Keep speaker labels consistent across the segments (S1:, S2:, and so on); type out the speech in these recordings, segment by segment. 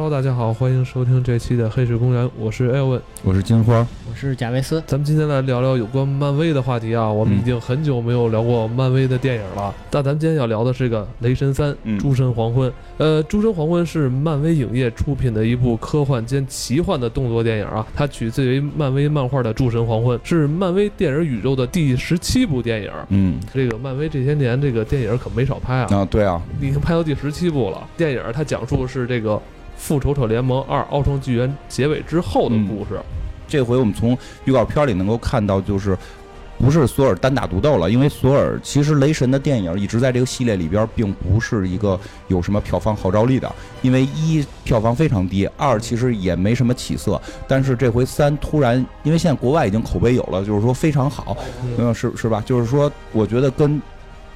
S1: Hello，大家好，欢迎收听这期的《黑水公园》，我是艾文，
S2: 我是金花，
S3: 我是贾维斯。
S1: 咱们今天来聊聊有关漫威的话题啊。我们已经很久没有聊过漫威的电影了，但咱们今天要聊的是个《雷神三：诸神黄昏》。呃，《诸神黄昏》是漫威影业出品的一部科幻兼奇幻的动作电影啊。它取自于漫威漫画的《诸神黄昏》，是漫威电影宇宙的第十七部电影。
S2: 嗯，
S1: 这个漫威这些年这个电影可没少拍啊。
S2: 啊，对啊，
S1: 已经拍到第十七部了。电影它讲述是这个。复仇者联盟二：奥创纪元结尾之后的故事，
S2: 这回我们从预告片里能够看到，就是不是索尔单打独斗了，因为索尔其实雷神的电影一直在这个系列里边，并不是一个有什么票房号召力的，因为一票房非常低，二其实也没什么起色，但是这回三突然，因为现在国外已经口碑有了，就是说非常好，嗯，是是吧？就是说，我觉得跟。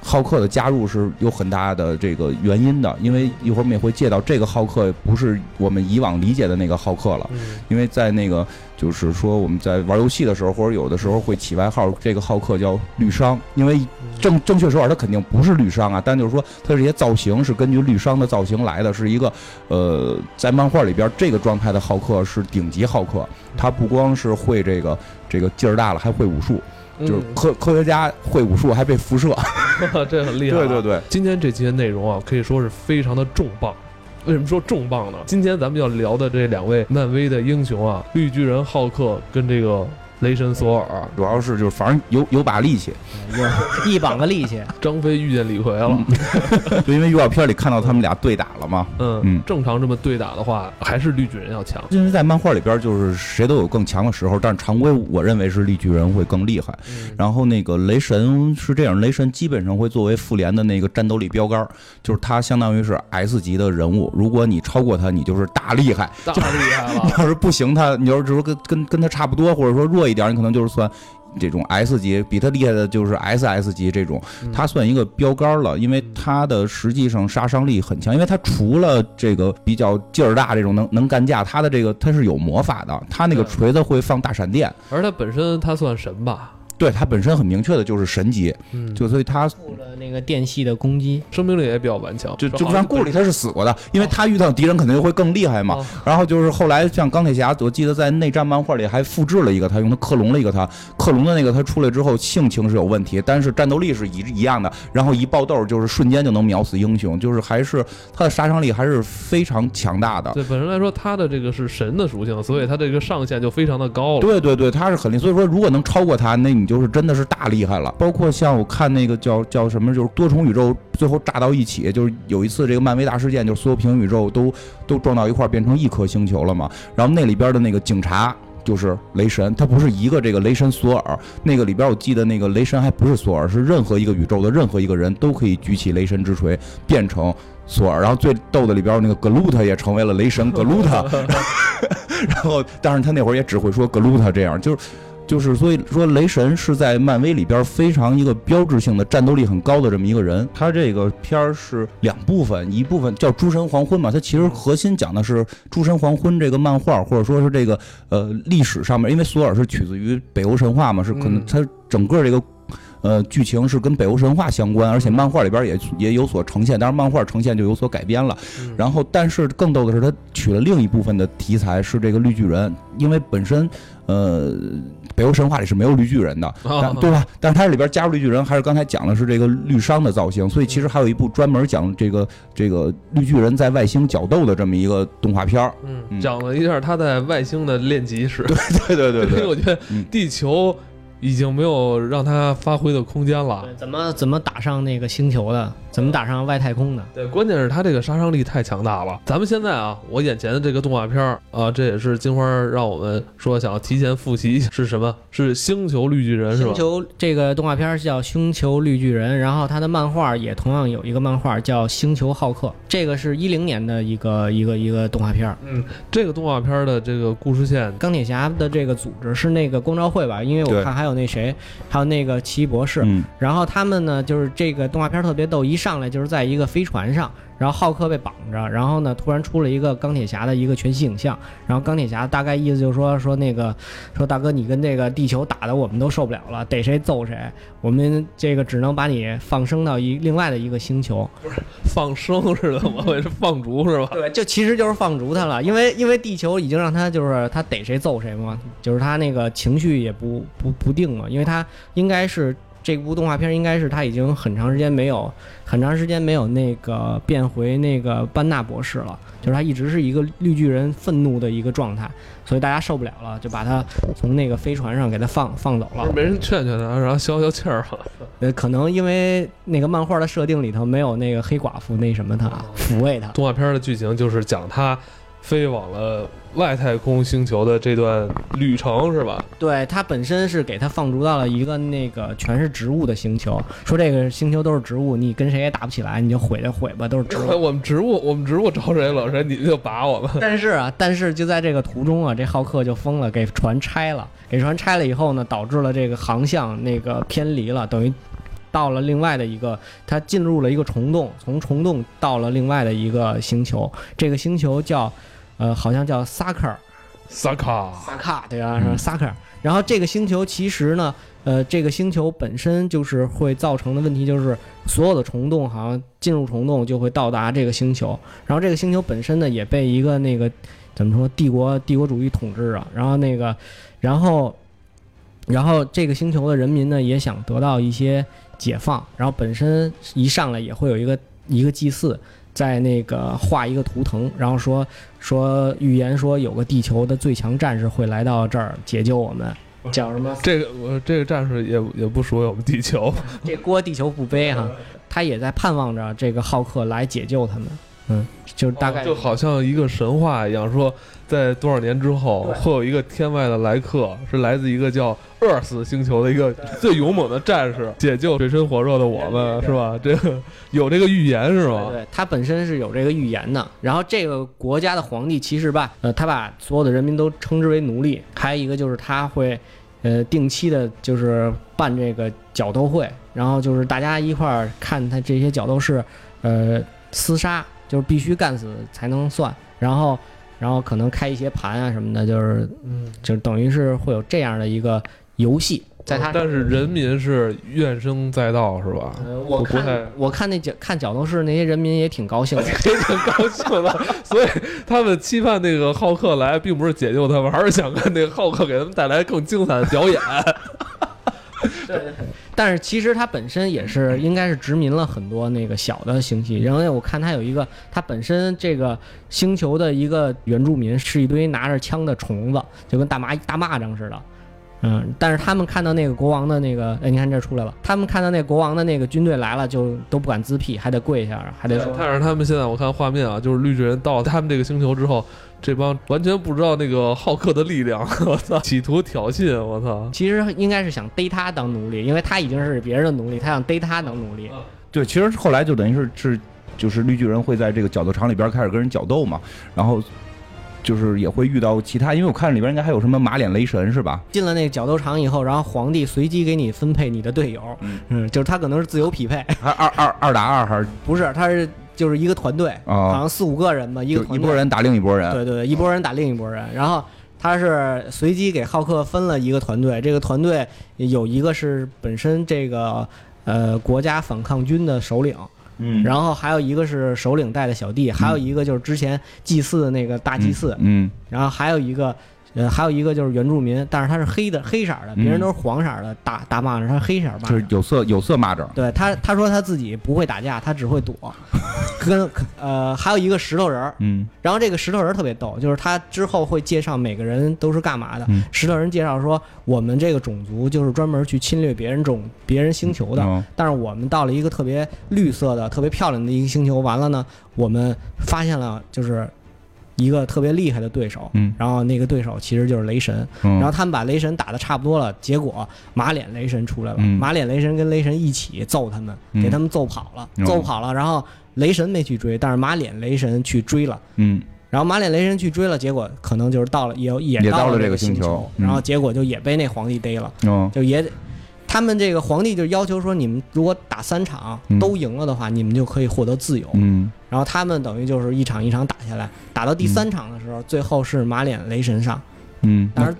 S2: 浩克的加入是有很大的这个原因的，因为一会儿我们也会借到这个浩克不是我们以往理解的那个浩克了，因为在那个就是说我们在玩游戏的时候，或者有的时候会起外号，这个浩克叫绿商，因为正正确说法他肯定不是绿商啊，但就是说他这些造型是根据绿商的造型来的，是一个呃在漫画里边这个状态的浩克是顶级浩克，他不光是会这个这个劲儿大了，还会武术。就是科科学家会武术还被辐射，
S1: 这很厉害。
S2: 对对对，
S1: 今天这期的内容啊，可以说是非常的重磅。为什么说重磅呢？今天咱们要聊的这两位漫威的英雄啊，绿巨人浩克跟这个。雷神索尔
S2: 主要是就是反正有有把力气，
S3: 一膀子力气。
S1: 张飞遇见李逵了，
S2: 就因为预告片里看到他们俩对打了嘛。
S1: 嗯嗯，正常这么对打的话，还是绿巨人要强。
S2: 因为在漫画里边，就是谁都有更强的时候，但是常规我认为是绿巨人会更厉害。然后那个雷神是这样，雷神基本上会作为复联的那个战斗力标杆，就是他相当于是 S 级的人物。如果你超过他，你就是大厉害，
S1: 大厉害了。
S2: 要是不行，他你要是说跟跟跟他差不多，或者说弱一。一点你可能就是算这种 S 级，比他厉害的就是 SS 级这种，它算一个标杆了，因为它的实际上杀伤力很强，因为它除了这个比较劲儿大这种能能干架，它的这个它是有魔法的，它那个锤子会放大闪电，
S1: 而它本身它算神吧。
S2: 对他本身很明确的就是神级，就所以他
S3: 那个电系的攻击，
S1: 生命力也比较顽强。
S2: 就就像顾里他是死过的，因为他遇到敌人肯定会更厉害嘛。然后就是后来像钢铁侠，我记得在内战漫画里还复制了一个他，用他克隆了一个他，克隆的那个他出来之后性情是有问题，但是战斗力是一一样的。然后一爆豆就是瞬间就能秒死英雄，就是还是他的杀伤力还是非常强大的。
S1: 对本身来说，他的这个是神的属性，所以他这个上限就非常的高了。
S2: 对对对，他是很厉害。所以说如果能超过他，那你就。就是真的是大厉害了，包括像我看那个叫叫什么，就是多重宇宙最后炸到一起，就是有一次这个漫威大事件，就是所有平行宇宙都都撞到一块变成一颗星球了嘛。然后那里边的那个警察就是雷神，他不是一个这个雷神索尔，那个里边我记得那个雷神还不是索尔，是任何一个宇宙的任何一个人都可以举起雷神之锤变成索尔。然后最逗的里边那个格鲁特也成为了雷神格鲁特，然后但是他那会儿也只会说格鲁特这样，就是。就是所以说，雷神是在漫威里边非常一个标志性的战斗力很高的这么一个人。他这个片儿是两部分，一部分叫《诸神黄昏》嘛，它其实核心讲的是《诸神黄昏》这个漫画，或者说是这个呃历史上面，因为索尔是取自于北欧神话嘛，是可能它整个这个。呃，剧情是跟北欧神话相关，而且漫画里边也也有所呈现，当然漫画呈现就有所改编了。然后，但是更逗的是，他取了另一部分的题材是这个绿巨人，因为本身呃北欧神话里是没有绿巨人的，对吧？但是它里边加入绿巨人，还是刚才讲的是这个绿商的造型，所以其实还有一部专门讲这个这个绿巨人在外星角斗的这么一个动画片儿，
S1: 嗯，讲了一下他在外星的练级史。
S2: 对对对对对，
S1: 因为 我觉得地球。已经没有让他发挥的空间了。
S3: 怎么怎么打上那个星球的？怎么打上外太空的？
S1: 对，关键是他这个杀伤力太强大了。咱们现在啊，我眼前的这个动画片儿啊，这也是金花让我们说想要提前复习是什么？是星球绿巨人是吧？
S3: 星球这个动画片叫《星球绿巨人》，然后它的漫画也同样有一个漫画叫《星球浩克》，这个是一零年的一个一个一个动画片。
S1: 嗯，这个动画片的这个故事线，
S3: 钢铁侠的这个组织是那个光照会吧？因为我看还有那谁，还有那个奇异博士。
S2: 嗯，
S3: 然后他们呢，就是这个动画片特别逗，一上来就是在一个飞船上。然后浩克被绑着，然后呢，突然出了一个钢铁侠的一个全息影像，然后钢铁侠大概意思就是说说那个说大哥你跟这个地球打的我们都受不了了，逮谁揍谁，我们这个只能把你放生到一另外的一个星球，
S1: 不是放生似的，我以为是放逐是吧？
S3: 对，就其实就是放逐他了，因为因为地球已经让他就是他逮谁揍谁嘛，就是他那个情绪也不不不定嘛，因为他应该是。这部动画片应该是他已经很长时间没有很长时间没有那个变回那个班纳博士了，就是他一直是一个绿巨人愤怒的一个状态，所以大家受不了了，就把他从那个飞船上给他放放走了。
S1: 没人劝劝他，然后消消气儿了。
S3: 呃，可能因为那个漫画的设定里头没有那个黑寡妇那什么他抚慰他。
S1: 动画片的剧情就是讲他飞往了。外太空星球的这段旅程是吧？
S3: 对，它本身是给它放逐到了一个那个全是植物的星球，说这个星球都是植物，你跟谁也打不起来，你就毁就毁吧，都是植物。
S1: 我们植物，我们植物招谁惹谁，你就把我们。
S3: 但是啊，但是就在这个途中啊，这浩克就疯了，给船拆了，给船拆了以后呢，导致了这个航向那个偏离了，等于到了另外的一个，它进入了一个虫洞，从虫洞到了另外的一个星球，这个星球叫。呃，好像叫萨克尔，
S1: 萨卡，
S3: 萨卡，对吧？萨克尔。然后这个星球其实呢，呃，这个星球本身就是会造成的问题，就是所有的虫洞好像进入虫洞就会到达这个星球。然后这个星球本身呢，也被一个那个怎么说帝国帝国主义统治啊。然后那个，然后，然后这个星球的人民呢，也想得到一些解放。然后本身一上来也会有一个一个祭祀。在那个画一个图腾，然后说说预言说有个地球的最强战士会来到这儿解救我们，叫什么？
S1: 这个我这个战士也也不属于我们地球，
S3: 这锅地球不背哈，他也在盼望着这个浩克来解救他们，嗯，就大概
S1: 就好像一个神话一样说。在多少年之后，会有一个天外的来客，是来自一个叫 Earth 星球的一个最勇猛的战士，解救水深火热的我们，是吧？这个有这个预言是吗？
S3: 对，他本身是有这个预言的。然后这个国家的皇帝其实吧，呃，他把所有的人民都称之为奴隶。还有一个就是他会，呃，定期的就是办这个角斗会，然后就是大家一块儿看他这些角斗士，呃，厮杀，就是必须干死才能算。然后。然后可能开一些盘啊什么的，就是，嗯，就等于是会有这样的一个游戏，在他。
S1: 但是人民是怨声载道，是吧？
S3: 我看我看那角看角斗士那些人民也挺高兴，也
S1: 挺高兴的。所以他们期盼那个浩克来，并不是解救他们，而是想看那个浩克给他们带来更精彩的表演。
S3: 对，但是其实它本身也是应该是殖民了很多那个小的星系，然后我看它有一个，它本身这个星球的一个原住民是一堆拿着枪的虫子，就跟大蚂大蚂蚱似的。嗯，但是他们看到那个国王的那个，哎，你看这出来了。他们看到那国王的那个军队来了，就都不敢自辟，还得跪下，还得说。
S1: 但是他们现在我看画面啊，就是绿巨人到他们这个星球之后，这帮完全不知道那个浩克的力量，我操，企图挑衅，我操。
S3: 其实应该是想逮他当奴隶，因为他已经是别人的奴隶，他想逮他当奴隶。
S2: 对，其实后来就等于是是，就是绿巨人会在这个角斗场里边开始跟人角斗嘛，然后。就是也会遇到其他，因为我看里边应该还有什么马脸雷神是吧？
S3: 进了那个角斗场以后，然后皇帝随机给你分配你的队友，嗯，就是他可能是自由匹配，
S2: 还二二二打二还是
S3: 不是？他是就是一个团队，好像四五个人吧，一个
S2: 一拨人打另一拨人，
S3: 对对对，一拨人打另一拨人，然后他是随机给浩克分了一个团队，这个团队有一个是本身这个呃国家反抗军的首领。
S2: 嗯，
S3: 然后还有一个是首领带的小弟，还有一个就是之前祭祀的那个大祭祀，
S2: 嗯，
S3: 然后还有一个。呃，还有一个就是原住民，但是他是黑的，黑色的，别人都是黄色的大大蚂蚱，他黑色蚂蚱，
S2: 就是有色有色蚂蚱。
S3: 对他，他说他自己不会打架，他只会躲。跟呃，还有一个石头人
S2: 嗯，
S3: 然后这个石头人特别逗，就是他之后会介绍每个人都是干嘛的。石头人介绍说，我们这个种族就是专门去侵略别人种、别人星球的，但是我们到了一个特别绿色的、特别漂亮的一个星球，完了呢，我们发现了就是。一个特别厉害的对手，
S2: 嗯，
S3: 然后那个对手其实就是雷神，然后他们把雷神打的差不多了，结果马脸雷神出来了，马脸雷神跟雷神一起揍他们，给他们揍跑了，揍跑了，然后雷神没去追，但是马脸雷神去追了，
S2: 嗯，
S3: 然后马脸雷神去追了，结果可能就是到了也也
S2: 到
S3: 了这个
S2: 星
S3: 球，然后结果就也被那皇帝逮了，就也。他们这个皇帝就要求说，你们如果打三场都赢了的话，你们就可以获得自由。
S2: 嗯，
S3: 然后他们等于就是一场一场打下来，打到第三场的时候，最后是马脸雷神上。
S2: 嗯，
S3: 当然，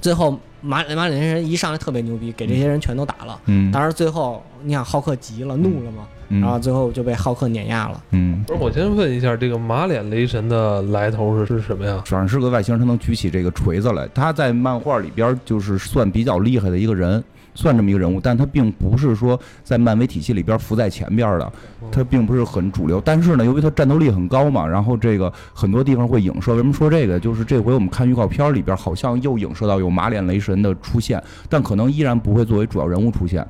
S3: 最后马马脸雷神一上来特别牛逼，给这些人全都打了。
S2: 嗯，
S3: 当然最后你想浩克急了怒了嘛，然后最后就被浩克碾压了。
S2: 嗯，
S1: 不是，我先问一下，这个马脸雷神的来头是是什么呀？
S2: 反正是个外星人，他能举起这个锤子来。他在漫画里边就是算比较厉害的一个人。算这么一个人物，但他并不是说在漫威体系里边浮在前边的，他并不是很主流。但是呢，由于他战斗力很高嘛，然后这个很多地方会影射。为什么说这个？就是这回我们看预告片里边，好像又影射到有马脸雷神的出现，但可能依然不会作为主要人物出现。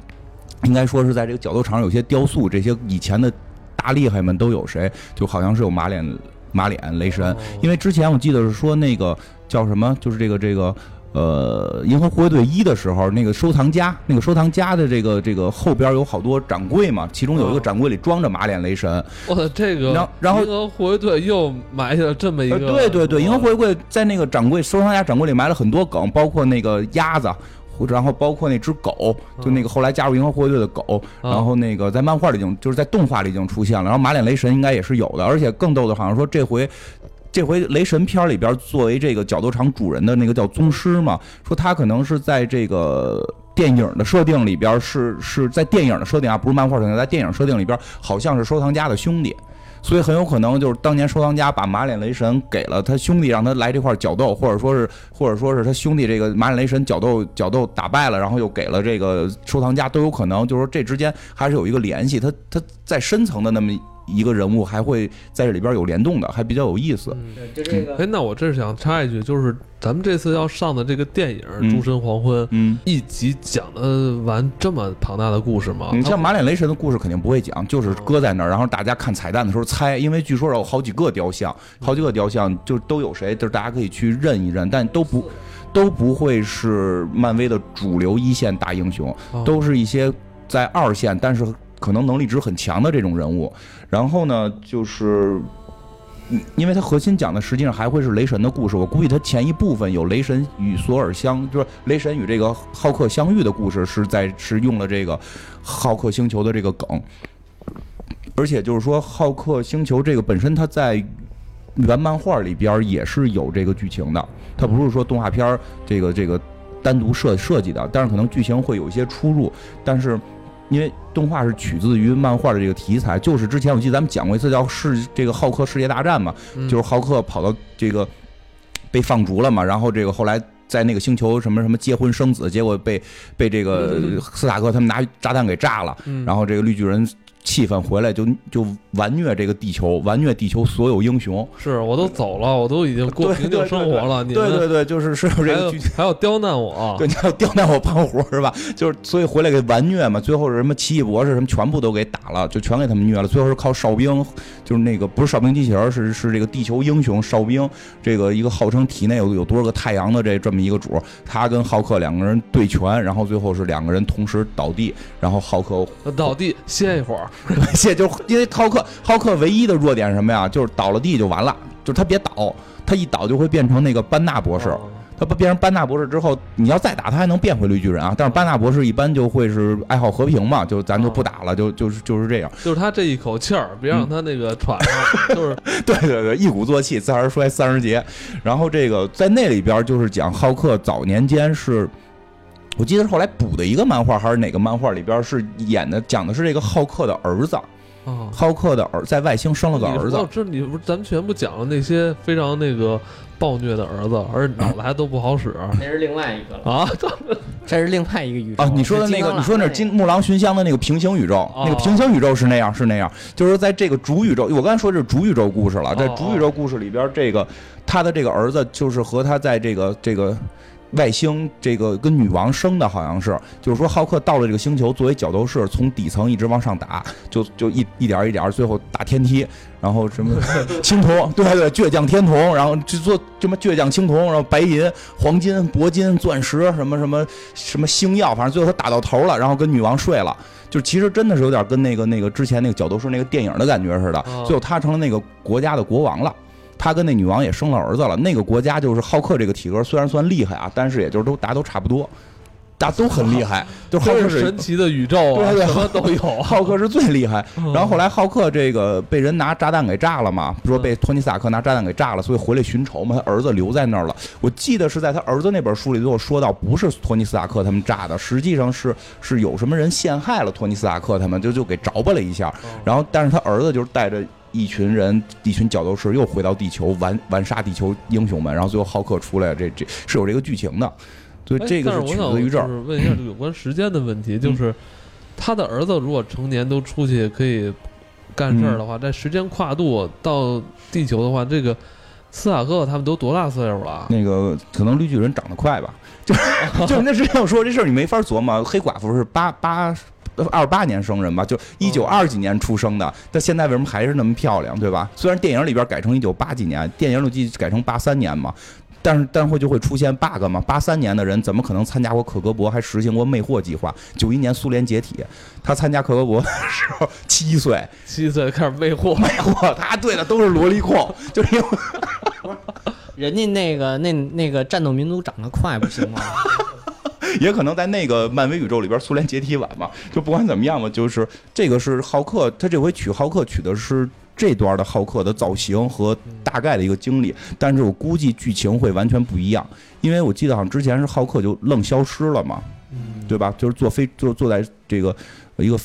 S2: 应该说是在这个角斗场有些雕塑，这些以前的大厉害们都有谁？就好像是有马脸马脸雷神，因为之前我记得是说那个叫什么，就是这个这个。呃，银河护卫队一的时候，那个收藏家，那个收藏家的这个这个后边有好多展柜嘛，其中有一个展柜里装着马脸雷神。
S1: 哇，这个，
S2: 然后
S1: 银河护卫队又埋下了这么一个。
S2: 对对对，银河护卫队在那个展柜收藏家展柜里埋了很多梗，包括那个鸭子，然后包括那只狗，就那个后来加入银河护卫队的狗，然后那个在漫画里已经就是在动画里已经出现了，然后马脸雷神应该也是有的，而且更逗的，好像说这回。这回雷神片里边作为这个角斗场主人的那个叫宗师嘛，说他可能是在这个电影的设定里边是是在电影的设定啊，不是漫画设定，在电影设定里边好像是收藏家的兄弟，所以很有可能就是当年收藏家把马脸雷神给了他兄弟，让他来这块角斗，或者说是或者说是他兄弟这个马脸雷神角斗角斗打败了，然后又给了这个收藏家，都有可能，就是说这之间还是有一个联系，他他在深层的那么。一个人物还会在这里边有联动的，还比较有意思。
S3: 对，就这个。
S1: 哎，那我这是想插一句，就是咱们这次要上的这个电影《诸神黄昏》，
S2: 嗯，
S1: 一集讲的完这么庞大的故事吗？
S2: 你像马脸雷神的故事肯定不会讲，就是搁在那儿，然后大家看彩蛋的时候猜，因为据说有好几个雕像，好几个雕像就都有谁，就是大家可以去认一认，但都不都不会是漫威的主流一线大英雄，都是一些在二线，但是。可能能力值很强的这种人物，然后呢，就是，嗯因为它核心讲的实际上还会是雷神的故事。我估计它前一部分有雷神与索尔相，就是雷神与这个浩克相遇的故事，是在是用了这个浩克星球的这个梗。而且就是说，浩克星球这个本身它在原漫画里边也是有这个剧情的，它不是说动画片这个这个单独设设计的，但是可能剧情会有一些出入，但是。因为动画是取自于漫画的这个题材，就是之前我记得咱们讲过一次叫世这个浩克世界大战嘛，就是浩克跑到这个被放逐了嘛，然后这个后来在那个星球什么什么结婚生子，结果被被这个斯塔克他们拿炸弹给炸了，然后这个绿巨人。气氛回来就就完虐这个地球，完虐地球所有英雄。
S1: 是我都走了，我都已经过平静生活了。
S2: 对对对，就是是这个
S1: 还要刁难我，
S2: 对，你要刁难我胖虎是吧？就是所以回来给完虐嘛。最后是什么奇异博士什么全部都给打了，就全给他们虐了。最后是靠哨兵，就是那个不是哨兵机器人，是是这个地球英雄哨兵。这个一个号称体内有有多少个太阳的这这么一个主，他跟浩克两个人对拳，然后最后是两个人同时倒地，然后浩克
S1: 倒地歇一会儿。
S2: 谢，就因为浩克，浩克唯一的弱点是什么呀？就是倒了地就完了，就是他别倒，他一倒就会变成那个班纳博士。他不变成班纳博士之后，你要再打他还能变回绿巨人啊。但是班纳博士一般就会是爱好和平嘛，就咱就不打了，就就是就是这样。
S1: 就是他这一口气儿，别让他那个喘了。就是
S2: 对对对，一鼓作气，自然衰三十节。然后这个在那里边就是讲浩克早年间是。我记得是后来补的一个漫画，还是哪个漫画里边是演的，讲的是这个浩克的儿子。浩克的儿在外星生了个儿子。
S1: 这你不是咱们全部讲了那些非常那个暴虐的儿子，而且脑子还都不好使。
S3: 那是另外一个了
S1: 啊，
S3: 这是另外一个宇宙
S2: 啊。你说的那个，你说那金木狼寻香的那个平行宇宙，那个平行宇宙是那样，是那样。就是在这个主宇宙，我刚才说这是主宇宙故事了，在主宇宙故事里边，这个他的这个儿子就是和他在这个这个。外星这个跟女王生的好像是，就是说浩克到了这个星球，作为角斗士，从底层一直往上打，就就一一点一点，最后打天梯，然后什么青铜，对对，倔强天铜，然后就做什么倔强青铜，然后白银、黄金、铂金、钻石，什么什么什么星耀，反正最后他打到头了，然后跟女王睡了，就其实真的是有点跟那个那个之前那个角斗士那个电影的感觉似的，最后他成了那个国家的国王了。他跟那女王也生了儿子了。那个国家就是浩克这个体格，虽然算厉害啊，但是也就是都大家都差不多。大家都很厉害，就 浩克
S1: 是神奇的宇宙
S2: 啊，
S1: 什么都有。
S2: 浩克是最厉害。然后后来浩克这个被人拿炸弹给炸了嘛，说被托尼·斯塔克拿炸弹给炸了，所以回来寻仇嘛。他儿子留在那儿了。我记得是在他儿子那本书里头说到，不是托尼·斯塔克他们炸的，实际上是是有什么人陷害了托尼·斯塔克他们，就就给着吧了一下。然后，但是他儿子就是带着一群人，一群角斗士又回到地球，完完杀地球英雄们。然后最后浩克出来，这这是有这个剧情的。所以这个
S1: 是
S2: 取自于这儿。
S1: 问一下有关时间的问题，就是他的儿子如果成年都出去可以干事儿的话，在时间跨度到地球的话，这个斯塔克他们都多大岁数了？
S2: 那个可能绿巨人长得快吧？就 就那是要说这事儿你没法琢磨。黑寡妇是八八二八年生人吧？就一九二几年出生的，但现在为什么还是那么漂亮？对吧？虽然电影里边改成一九八几年，电影里记改成八三年嘛。但是，但会就会出现 bug 嘛？八三年的人怎么可能参加过克格勃，还实行过魅惑计划？九一年苏联解体，他参加克格勃的时候七岁，
S1: 七岁开始魅惑，
S2: 魅惑。他对的都是萝莉控，就是因为
S3: 人家那个那那个战斗民族长得快不行吗？
S2: 也可能在那个漫威宇宙里边，苏联解体晚嘛。就不管怎么样嘛，就是这个是浩克，他这回取浩克取的是。这段的浩克的造型和大概的一个经历，但是我估计剧情会完全不一样，因为我记得好像之前是浩克就愣消失了嘛，对吧？就是坐飞坐坐在这个一个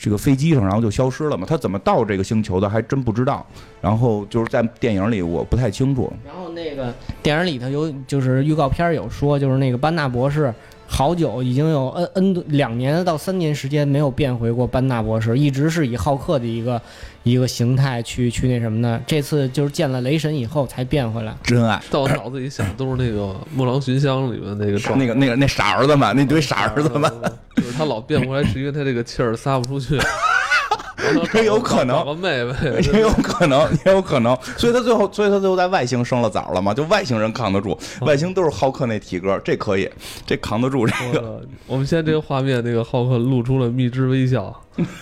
S2: 这个飞机上，然后就消失了嘛。他怎么到这个星球的还真不知道。然后就是在电影里我不太清楚。
S3: 然后那个电影里头有就是预告片有说，就是那个班纳博士。好久已经有 n n 两年到三年时间没有变回过班纳博士，一直是以浩克的一个一个形态去去那什么的。这次就是见了雷神以后才变回来。
S2: 真爱，
S1: 在我脑子里想都是那个《木狼寻香》里面那个
S2: 那个那个那傻儿子们，那堆傻儿子们，
S1: 就是他老变回来，是因为他这个气儿撒不出去。
S2: 也有可能，也有可能，也有可能，所以他最后，所以他最后在外星生了崽了嘛？就外星人扛得住，外星都是浩克那体格，这可以，这扛得住这个。
S1: 我们现在这个画面，那个浩克露出了蜜汁微笑，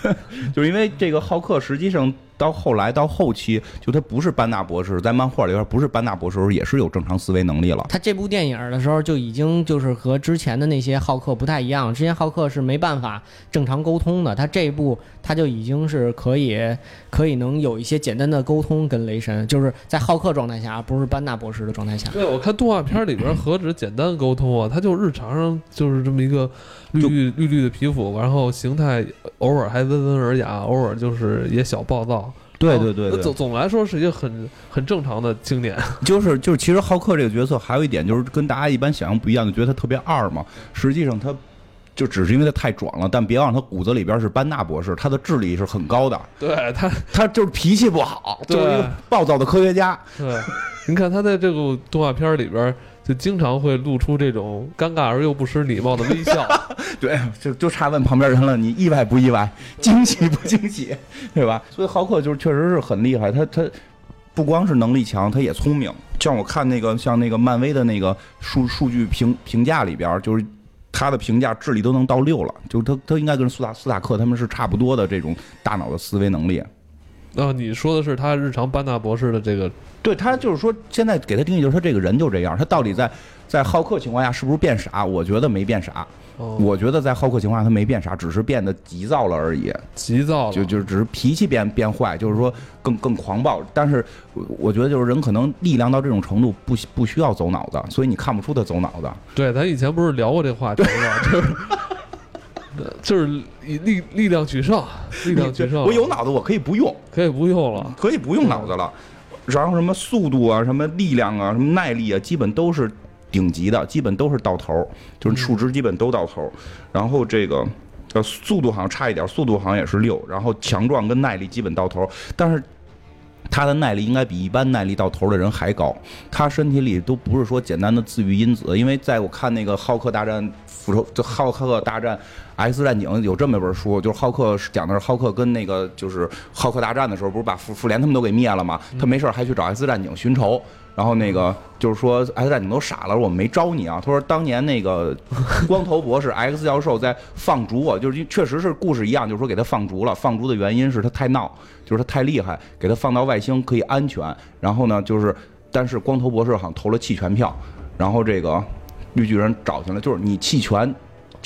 S2: 就是因为这个浩克实际上。到后来到后期，就他不是班纳博士，在漫画里边不是班纳博士时候，也是有正常思维能力了。
S3: 他这部电影的时候就已经就是和之前的那些浩克不太一样，之前浩克是没办法正常沟通的，他这一部他就已经是可以可以能有一些简单的沟通跟雷神，就是在浩克状态下，而不是班纳博士的状态下。
S1: 对，我看动画片里边何止简单沟通啊，他就日常上就是这么一个绿绿绿绿的皮肤，然后形态偶尔还温文尔雅，偶尔就是也小暴躁。
S2: 对对对，
S1: 总总来说是一个很很正常的经典。
S2: 就是就是，其实浩克这个角色还有一点就是跟大家一般想象不一样，就觉得他特别二嘛。实际上他就只是因为他太壮了，但别忘了他骨子里边是班纳博士，他的智力是很高的。
S1: 对他，
S2: 他就是脾气不好，就是一个暴躁的科学家。
S1: 对，你看他在这部动画片里边。就经常会露出这种尴尬而又不失礼貌的微笑，
S2: 对，就就差问旁边人了，你意外不意外，惊喜不惊喜，对吧？所以浩克就是确实是很厉害，他他不光是能力强，他也聪明。像我看那个像那个漫威的那个数数据评评价里边，就是他的评价智力都能到六了，就他他应该跟苏塔斯塔克他们是差不多的这种大脑的思维能力。
S1: 啊，你说的是他日常班纳博士的这个。
S2: 对他就是说，现在给他定义就是他这个人就这样。他到底在在好客情况下是不是变傻？我觉得没变傻。我觉得在好客情况下他没变傻，只是变得急躁了而已。
S1: 急躁
S2: 就就只是脾气变变坏，就是说更更狂暴。但是我觉得就是人可能力量到这种程度不不需要走脑子，所以你看不出他走脑子。
S1: 对，咱以前不是聊过这话题吗？就是就是以力力量取胜，力量取胜。
S2: 我有脑子，我可以不用，
S1: 可以不用了，
S2: 可以不用脑子了。然后什么速度啊，什么力量啊，什么耐力啊，基本都是顶级的，基本都是到头，就是数值基本都到头。然后这个呃速度好像差一点，速度好像也是六。然后强壮跟耐力基本到头，但是他的耐力应该比一般耐力到头的人还高。他身体里都不是说简单的自愈因子，因为在我看那个浩克大战复仇，就浩克大战。X 战警有这么一本书，就是浩克讲的是浩克跟那个就是浩克大战的时候，不是把复复联他们都给灭了吗？他没事还去找 X 战警寻仇，然后那个就是说 X 战警都傻了，我们没招你啊。他说当年那个 光头博士 X 教授在放逐我，就是确实是故事一样，就是说给他放逐了。放逐的原因是他太闹，就是他太厉害，给他放到外星可以安全。然后呢，就是但是光头博士好像投了弃权票，然后这个绿巨人找去了，就是你弃权。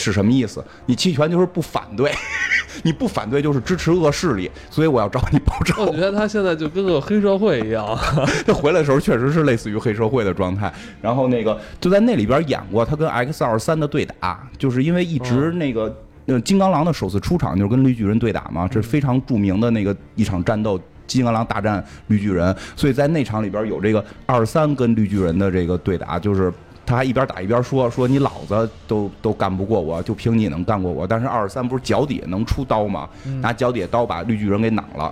S2: 是什么意思？你弃权就是不反对，你不反对就是支持恶势力，所以我要找你报仇。
S1: 我觉得他现在就跟个黑社会一样，
S2: 他回来的时候确实是类似于黑社会的状态。然后那个就在那里边演过他跟 X 二三的对打，就是因为一直那个呃金刚狼的首次出场就是跟绿巨人对打嘛，这是非常著名的那个一场战斗，金刚狼大战绿巨人，所以在那场里边有这个二三跟绿巨人的这个对打，就是。他还一边打一边说：“说你老子都都干不过我，就凭你能干过我。但是二十三不是脚底下能出刀吗？拿脚底下刀把绿巨人给攮了，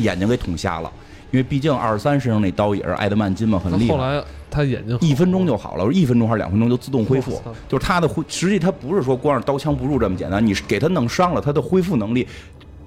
S2: 眼睛给捅瞎了。因为毕竟二十三身上那刀也是艾德曼金嘛，很厉害。
S1: 后来他眼睛
S2: 一分钟就好了，一分钟还是两分钟就自动恢复。就是他的恢，实际他不是说光是刀枪不入这么简单，你给他弄伤了，他的恢复能力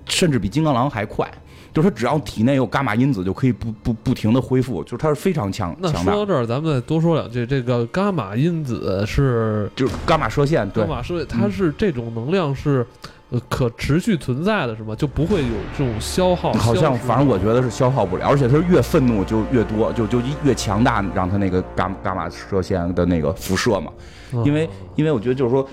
S2: 甚至比金刚狼还快。”就是他只要体内有伽马因子，就可以不不不停的恢复，就是他是非常强强大。
S1: 那说到这儿，咱们再多说两句。这个伽马因子是
S2: 就是伽马射线，对，
S1: 伽马射线它是这种能量是呃可持续存在的，是吗？就不会有这种消耗。
S2: 好像反正我觉得是消耗不了，而且它越愤怒就越多，就就越强大，让它那个伽伽马射线的那个辐射嘛。因为因为我觉得就是说。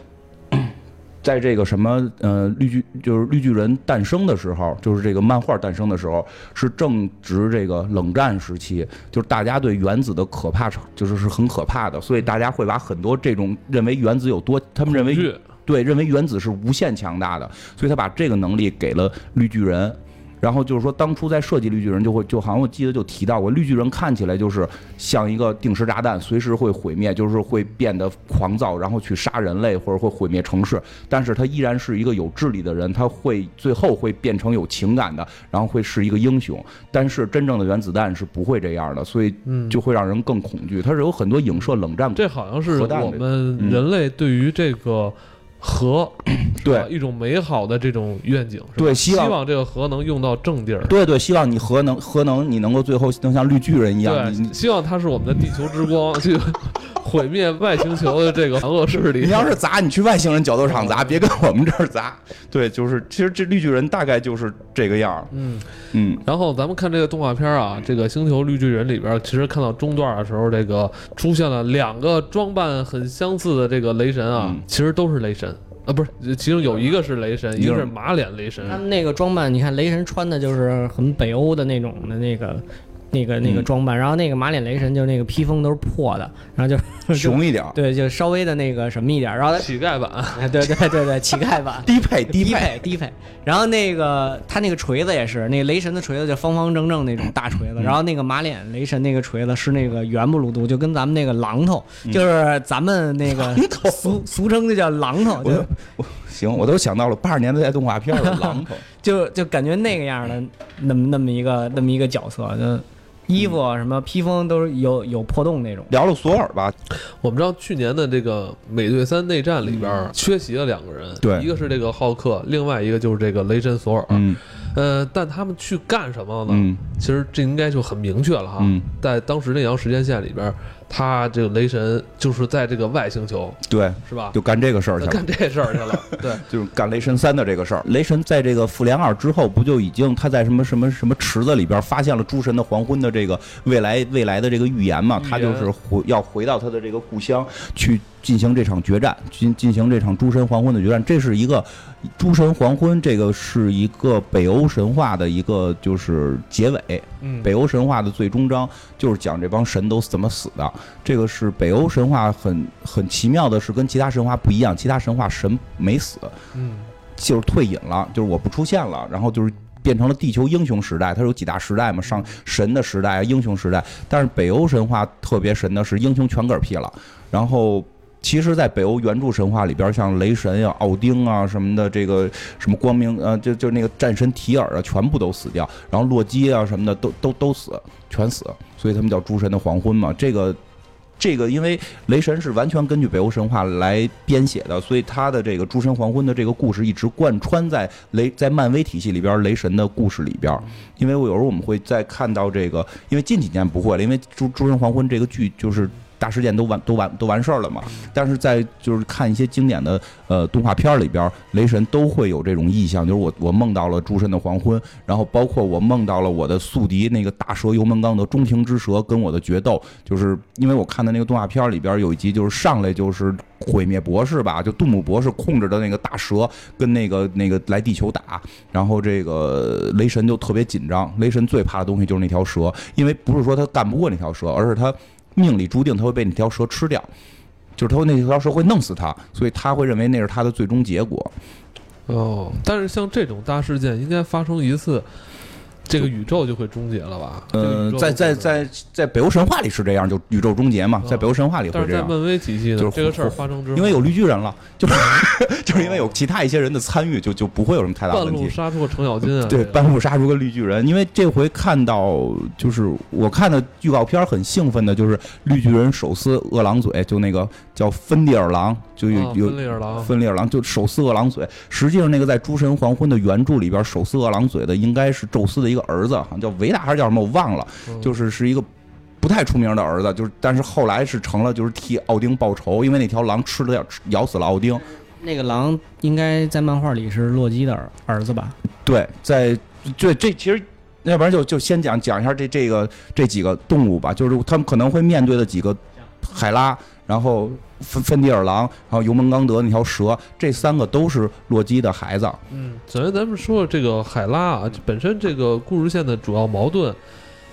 S2: 在这个什么呃绿巨就是绿巨人诞生的时候，就是这个漫画诞生的时候，是正值这个冷战时期，就是大家对原子的可怕，就是是很可怕的，所以大家会把很多这种认为原子有多，他们认为对认为原子是无限强大的，所以他把这个能力给了绿巨人。然后就是说，当初在设计绿巨人，就会就好像我记得就提到过，绿巨人看起来就是像一个定时炸弹，随时会毁灭，就是会变得狂躁，然后去杀人类或者会毁灭城市。但是他依然是一个有智力的人，他会最后会变成有情感的，然后会是一个英雄。但是真正的原子弹是不会这样的，所以就会让人更恐惧。它是有很多影射冷战。
S1: 这好像是我们人类对于这个。核，
S2: 对
S1: 一种美好的这种愿景，
S2: 对
S1: 希
S2: 望
S1: 这个核能用到正地儿。
S2: 对对，希望你核能核能你能够最后能像绿巨人一样，对
S1: 希望它是我们的地球之光，去毁灭外星球的这个恶势力。
S2: 你要是砸，你去外星人角斗场砸，别跟我们这儿砸。对，就是其实这绿巨人大概就是这个样
S1: 嗯
S2: 嗯。
S1: 然后咱们看这个动画片啊，这个星球绿巨人里边，其实看到中段的时候，这个出现了两个装扮很相似的这个雷神啊，其实都是雷神。啊，不是，其中有一个是雷神，一个是马脸雷神。
S3: 他们那个装扮，你看雷神穿的就是很北欧的那种的那个。那个那个装扮，然后那个马脸雷神就那个披风都是破的，然后就
S2: 穷一点，
S3: 对，就稍微的那个什么一点，然后他
S1: 乞丐版，
S3: 对对对对，乞丐版，
S2: 低配低
S3: 配低配，然后那个他那个锤子也是，那个雷神的锤子就方方正正那种大锤子，然后那个马脸雷神那个锤子是那个圆不噜嘟，就跟咱们那个榔头，就是咱们那个俗俗称就叫榔头。
S2: 我行，我都想到了八十年代动画片的榔头，
S3: 就就感觉那个样的那么那么一个那么一个角色就。衣服什么披风都是有有破洞那种。
S2: 聊聊索尔吧，
S1: 我们知道去年的这个美队三内战里边缺席了两个人，
S2: 对，
S1: 一个是这个浩克，另外一个就是这个雷神索尔。
S2: 嗯，
S1: 呃，但他们去干什么了呢？其实这应该就很明确了哈，在当时那条时间线里边。他这个雷神就是在这个外星球，
S2: 对，
S1: 是吧？
S2: 就干这个事儿去了，
S1: 干这事儿去了，对，
S2: 就是干雷神三的这个事儿。雷神在这个复联二之后，不就已经他在什么什么什么池子里边发现了诸神的黄昏的这个未来未来的这个预言嘛？他就是回要回到他的这个故乡去。进行这场决战，进进行这场诸神黄昏的决战，这是一个诸神黄昏，这个是一个北欧神话的一个就是结尾。
S1: 嗯，
S2: 北欧神话的最终章就是讲这帮神都怎么死的。这个是北欧神话很很奇妙的是跟其他神话不一样，其他神话神没死，
S1: 嗯，
S2: 就是退隐了，就是我不出现了，然后就是变成了地球英雄时代。它有几大时代嘛，上神的时代啊，英雄时代。但是北欧神话特别神的是英雄全嗝屁了，然后。其实，在北欧原著神话里边，像雷神呀、奥丁啊什么的，这个什么光明，呃，就就那个战神提尔啊，全部都死掉。然后洛基啊什么的，都都都死，全死。所以他们叫诸神的黄昏嘛。这个，这个，因为雷神是完全根据北欧神话来编写的，所以他的这个诸神黄昏的这个故事一直贯穿在雷在漫威体系里边雷神的故事里边。因为我有时候我们会再看到这个，因为近几年不会了，因为诸诸神黄昏这个剧就是。大事件都完都完都完事儿了嘛。但是在就是看一些经典的呃动画片里边，雷神都会有这种意象，就是我我梦到了诸神的黄昏，然后包括我梦到了我的宿敌那个大蛇油门纲的中庭之蛇跟我的决斗，就是因为我看的那个动画片里边有一集就是上来就是毁灭博士吧，就杜姆博士控制的那个大蛇跟那个那个来地球打，然后这个雷神就特别紧张，雷神最怕的东西就是那条蛇，因为不是说他干不过那条蛇，而是他。命里注定他会被那条蛇吃掉，就是他会那条蛇会弄死他，所以他会认为那是他的最终结果。
S1: 哦，但是像这种大事件应该发生一次。这个宇宙就会终结了吧？
S2: 嗯，在在在在北欧神话里是这样，就宇宙终结嘛，在北欧神话里会这样。
S1: 在漫威体系，
S2: 就是
S1: 这个事儿发生之后，
S2: 因为有绿巨人了，就是 就是因为有其他一些人的参与，就就不会有什么太大问题。
S1: 半路杀出个程咬金啊！
S2: 对，半路杀出个绿巨人，因为这回看到就是我看的预告片很兴奋的，就是绿巨人手撕饿狼嘴，就那个叫芬蒂尔狼，就有有
S1: 芬利尔狼，
S2: 芬利尔狼就手撕饿狼嘴。实际上那个在诸神黄昏的原著里边，手撕饿狼嘴的应该是宙斯的一个儿子，好像叫。维达还是叫什么？我忘了，就是是一个不太出名的儿子，就是但是后来是成了，就是替奥丁报仇，因为那条狼吃了咬死了奥丁。
S3: 那个狼应该在漫画里是洛基的儿儿子吧？
S2: 对，在对这其实要不然就就先讲讲一下这这个这几个动物吧，就是他们可能会面对的几个海拉，然后。芬芬迪尔狼，然后尤蒙刚德那条蛇，这三个都是洛基的孩子。
S1: 嗯，首先咱们说这个海拉啊，本身这个故事线的主要矛盾，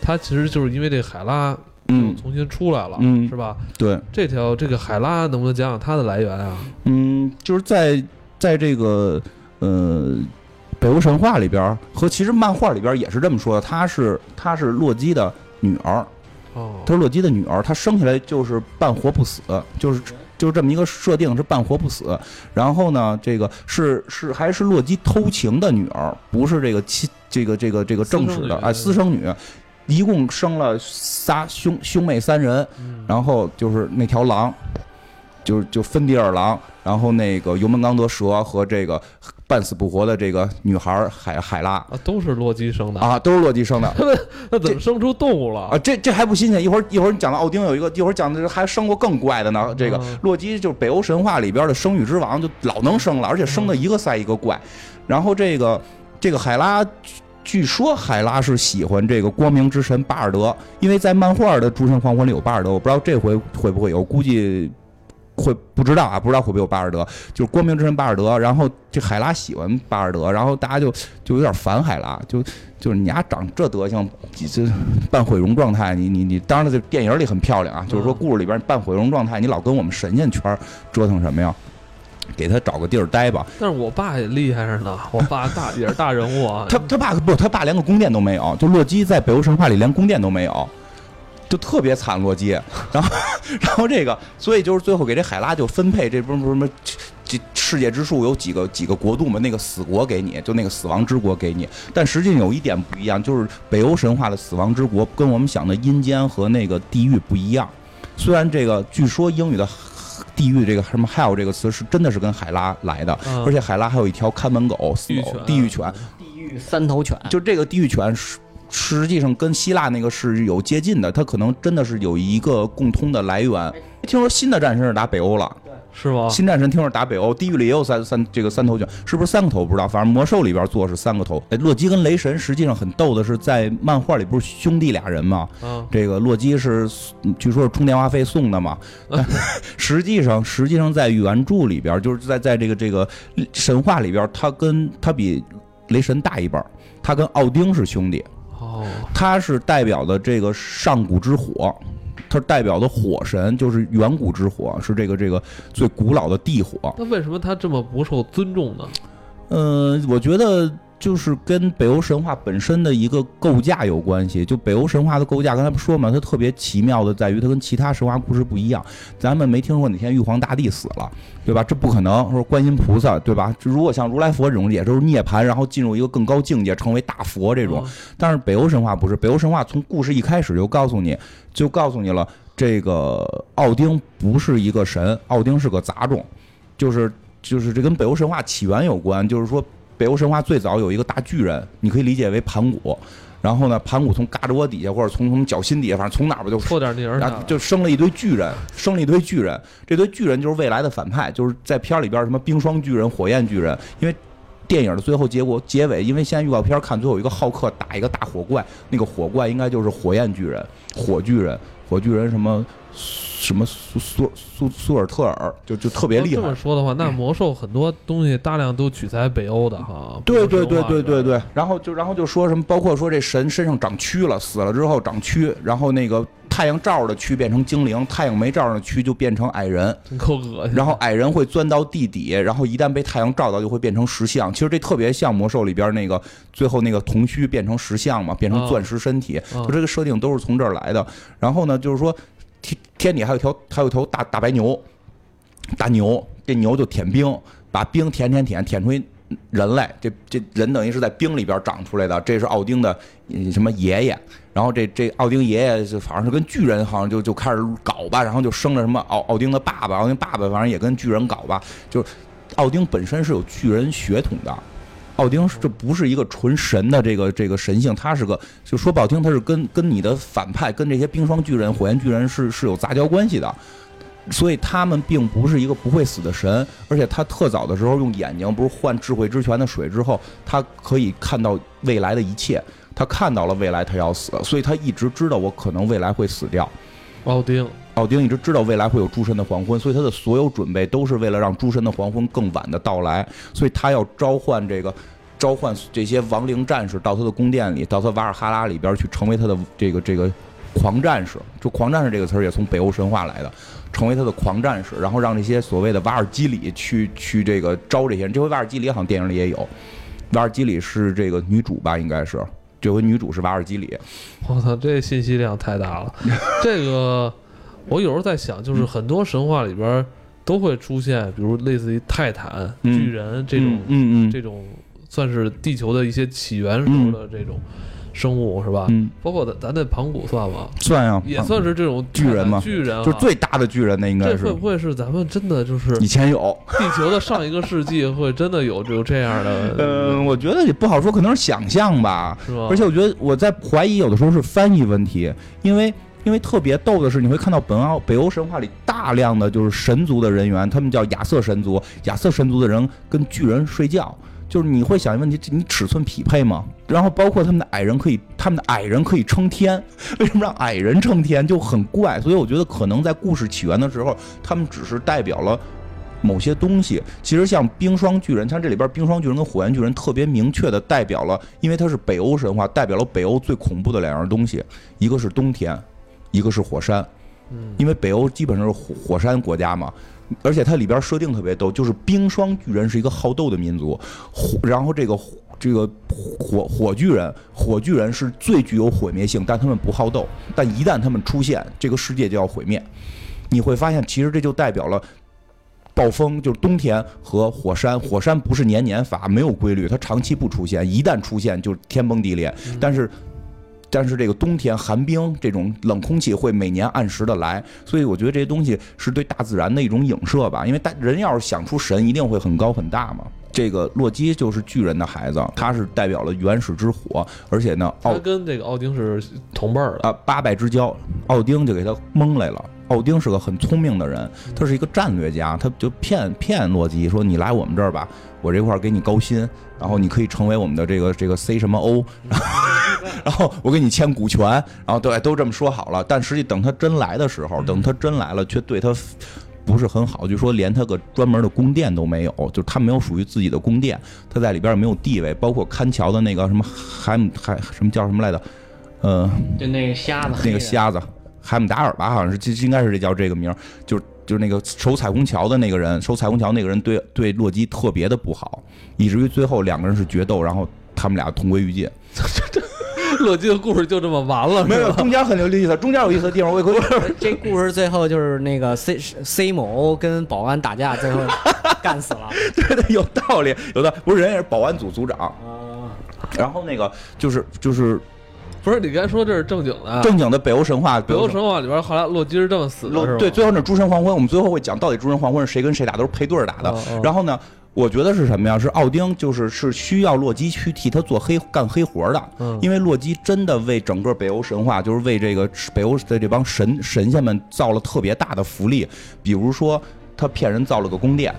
S1: 它其实就是因为这海拉
S2: 嗯
S1: 重新出来了，
S2: 嗯，
S1: 是吧？
S2: 对，
S1: 这条这个海拉能不能讲讲它的来源啊？
S2: 嗯，就是在在这个呃北欧神话里边和其实漫画里边也是这么说的，她是她是洛基的女儿。她是洛基的女儿，她生下来就是半活不死，就是就是这么一个设定，是半活不死。然后呢，这个是是还是洛基偷情的女儿，不是这个亲这个这个这个正式的哎私生女，一共生了仨兄兄妹三人，然后就是那条狼，就是就芬迪尔狼，然后那个尤门刚德蛇和这个。半死不活的这个女孩海海拉啊，
S1: 都是洛基生的
S2: 啊，都是洛基生的。
S1: 那怎么生出动物了
S2: 啊？这这还不新鲜。一会儿一会儿你讲到奥丁有一个，一会儿讲的还生过更怪的呢。这个洛基就是北欧神话里边的生育之王，就老能生了，而且生的一个赛一个怪。然后这个这个海拉，据说海拉是喜欢这个光明之神巴尔德，因为在漫画的诸神黄昏里有巴尔德，我不知道这回会不会有，估计。会不知道啊？不知道会不会有巴尔德？就是光明之神巴尔德。然后这海拉喜欢巴尔德，然后大家就就有点烦海拉，就就是你丫长这德行，这半毁容状态，你你你，当然了，这电影里很漂亮啊。就是说故事里边半毁容状态，你老跟我们神仙圈折腾什么呀？给他找个地儿待吧。
S1: 但是我爸也厉害着呢，我爸大也是大人物啊。
S2: 他他爸不，他爸连个宫殿都没有。就洛基在北欧神话里连宫殿都没有。就特别惨，洛基，然后，然后这个，所以就是最后给这海拉就分配，这不是什么，这世界之树有几个几个国度嘛？那个死国给你，就那个死亡之国给你。但实际上有一点不一样，就是北欧神话的死亡之国跟我们想的阴间和那个地狱不一样。虽然这个据说英语的 地狱这个什么 hell 这个词是真的是跟海拉来的，而且海拉还有一条看门狗，
S1: 地狱犬，
S2: 地狱犬，
S3: 地狱三头犬，
S2: 就这个地狱犬是。实际上跟希腊那个是有接近的，它可能真的是有一个共通的来源。听说新的战神是打北欧了，
S1: 是吗？
S2: 新战神听说打北欧，地狱里也有三三这个三头犬，是不是三个头不知道，反正魔兽里边做是三个头。哎，洛基跟雷神实际上很逗的是，在漫画里不是兄弟俩人吗？嗯这个洛基是据说是充电话费送的嘛？实际上实际上在原著里边，就是在在这个这个神话里边，他跟他比雷神大一半，他跟奥丁是兄弟。
S1: 哦，
S2: 他是代表的这个上古之火，它代表的火神，就是远古之火，是这个这个最古老的地火。
S1: 那为什么它这么不受尊重呢？
S2: 嗯，我觉得。就是跟北欧神话本身的一个构架有关系。就北欧神话的构架，刚才不说嘛，它特别奇妙的在于它跟其他神话故事不一样。咱们没听说哪天玉皇大帝死了，对吧？这不可能。说观音菩萨，对吧？如果像如来佛这种，也就是涅槃，然后进入一个更高境界，成为大佛这种。但是北欧神话不是，北欧神话从故事一开始就告诉你，就告诉你了，这个奥丁不是一个神，奥丁是个杂种，就是就是这跟北欧神话起源有关，就是说。北欧神话最早有一个大巨人，你可以理解为盘古。然后呢，盘古从嘎肢窝底下或者从从脚心底下，反正从哪边就
S1: 搓点泥儿，
S2: 就生了一堆巨人，生了一堆巨人。这堆巨人就是未来的反派，就是在片里边什么冰霜巨人、火焰巨人。因为电影的最后结果结尾，因为现在预告片看最后一个浩克打一个大火怪，那个火怪应该就是火焰巨人、火巨人、火巨人什么。什么苏苏苏苏尔特尔就就特别厉害。这
S1: 么说的话，那魔兽很多东西大量都取材北欧的哈。
S2: 对对对对对对。然后就然后就说什么，包括说这神身上长蛆了，死了之后长蛆，然后那个太阳照的蛆变成精灵，太阳没照的蛆就变成矮人，
S1: 够恶心。
S2: 然后矮人会钻到地底，然后一旦被太阳照到，就会变成石像。其实这特别像魔兽里边那个最后那个铜须变成石像嘛，变成钻石身体，就这个设定都是从这儿来的。然后呢，就是说。天天底还有条还有头大大白牛，大牛，这牛就舔冰，把冰舔舔舔舔出一人来。这这人等于是在冰里边长出来的。这是奥丁的什么爷爷？然后这这奥丁爷爷就好像是跟巨人好像就就开始搞吧，然后就生了什么奥奥丁的爸爸，奥丁爸爸反正也跟巨人搞吧。就是奥丁本身是有巨人血统的。奥丁这不是一个纯神的这个这个神性，他是个就说不好听，他是跟跟你的反派，跟这些冰霜巨人、火焰巨人是是有杂交关系的，所以他们并不是一个不会死的神，而且他特早的时候用眼睛不是换智慧之泉的水之后，他可以看到未来的一切，他看到了未来他要死，所以他一直知道我可能未来会死掉。
S1: 奥丁，
S2: 奥丁一直知道未来会有诸神的黄昏，所以他的所有准备都是为了让诸神的黄昏更晚的到来，所以他要召唤这个，召唤这些亡灵战士到他的宫殿里，到他瓦尔哈拉里边去，成为他的这个这个狂战士。就狂战士这个词儿也从北欧神话来的，成为他的狂战士，然后让这些所谓的瓦尔基里去去这个招这些人。这回瓦尔基里好像电影里也有，瓦尔基里是这个女主吧，应该是。这回女主是瓦尔基里，
S1: 我操，这信息量太大了。这个我有时候在想，就是很多神话里边都会出现，比如类似于泰坦、巨人这种，
S2: 嗯嗯，
S1: 这种算是地球的一些起源时候的这种。生物是吧？
S2: 嗯，
S1: 包括咱咱那盘古算吗？
S2: 算呀，
S1: 也算是这种
S2: 巨人嘛。
S1: 巨人
S2: 就是最大的巨人，那应该是。
S1: 这会不会是咱们真的就是
S2: 以前有
S1: 地球的上一个世纪会真的有有这样的？
S2: 嗯，我觉得也不好说，可能是想象吧。
S1: 是吧？
S2: 而且我觉得我在怀疑，有的时候是翻译问题，因为因为特别逗的是，你会看到本奥北欧神话里大量的就是神族的人员，他们叫亚瑟神族，亚瑟神族的人跟巨人睡觉。就是你会想一个问题，你尺寸匹配吗？然后包括他们的矮人可以，他们的矮人可以撑天，为什么让矮人撑天就很怪？所以我觉得可能在故事起源的时候，他们只是代表了某些东西。其实像冰霜巨人，像这里边冰霜巨人跟火焰巨人特别明确的代表了，因为它是北欧神话，代表了北欧最恐怖的两样东西，一个是冬天，一个是火山。
S1: 嗯，
S2: 因为北欧基本上是火火山国家嘛。而且它里边设定特别逗，就是冰霜巨人是一个好斗的民族，火，然后这个这个火火巨人，火巨人是最具有毁灭性，但他们不好斗，但一旦他们出现，这个世界就要毁灭。你会发现，其实这就代表了暴风，就是冬天和火山，火山不是年年发，没有规律，它长期不出现，一旦出现就天崩地裂。但是。但是这个冬天寒冰这种冷空气会每年按时的来，所以我觉得这些东西是对大自然的一种影射吧。因为大人要是想出神，一定会很高很大嘛。这个洛基就是巨人的孩子，他是代表了原始之火，而且呢，
S1: 他跟这个奥丁是同辈儿
S2: 的啊，八拜之交。奥丁就给他蒙来了。奥丁是个很聪明的人，他是一个战略家，他就骗骗洛基说：“你来我们这儿吧，我这块儿给你高薪，然后你可以成为我们的这个这个 C 什么 O。”然后我给你签股权，然后对，都这么说好了。但实际等他真来的时候，等他真来了，却对他不是很好，就说连他个专门的宫殿都没有，就他没有属于自己的宫殿，他在里边没有地位，包括看桥的那个什么海姆海什么叫什么来着？呃，
S3: 就那个瞎子，
S2: 那个瞎子海姆达尔吧，好像是，就应该是这叫这个名，就是就是那个守彩虹桥的那个人，守彩虹桥那个人对对洛基特别的不好，以至于最后两个人是决斗，然后他们俩同归于尽。
S1: 洛基的故事就这么完了，
S2: 没有中间很有意思，中间有意思的地方我可以。
S3: 这故事最后就是那个 C C 某欧跟保安打架，最后干死了。
S2: 对对，有道理，有的不是人也是保安组组长啊。然后那个就是就是，
S1: 不是你刚才说这是正经的，
S2: 正经的北欧神话。
S1: 北欧神话里边后来洛基是这么死的，
S2: 对，最后那诸神黄昏，我们最后会讲到底诸神黄昏是谁跟谁打，都是配对打的。然后呢？我觉得是什么呀？是奥丁，就是是需要洛基去替他做黑干黑活的。
S1: 嗯，
S2: 因为洛基真的为整个北欧神话，就是为这个北欧的这帮神神仙们造了特别大的福利。比如说，他骗人造了个宫殿。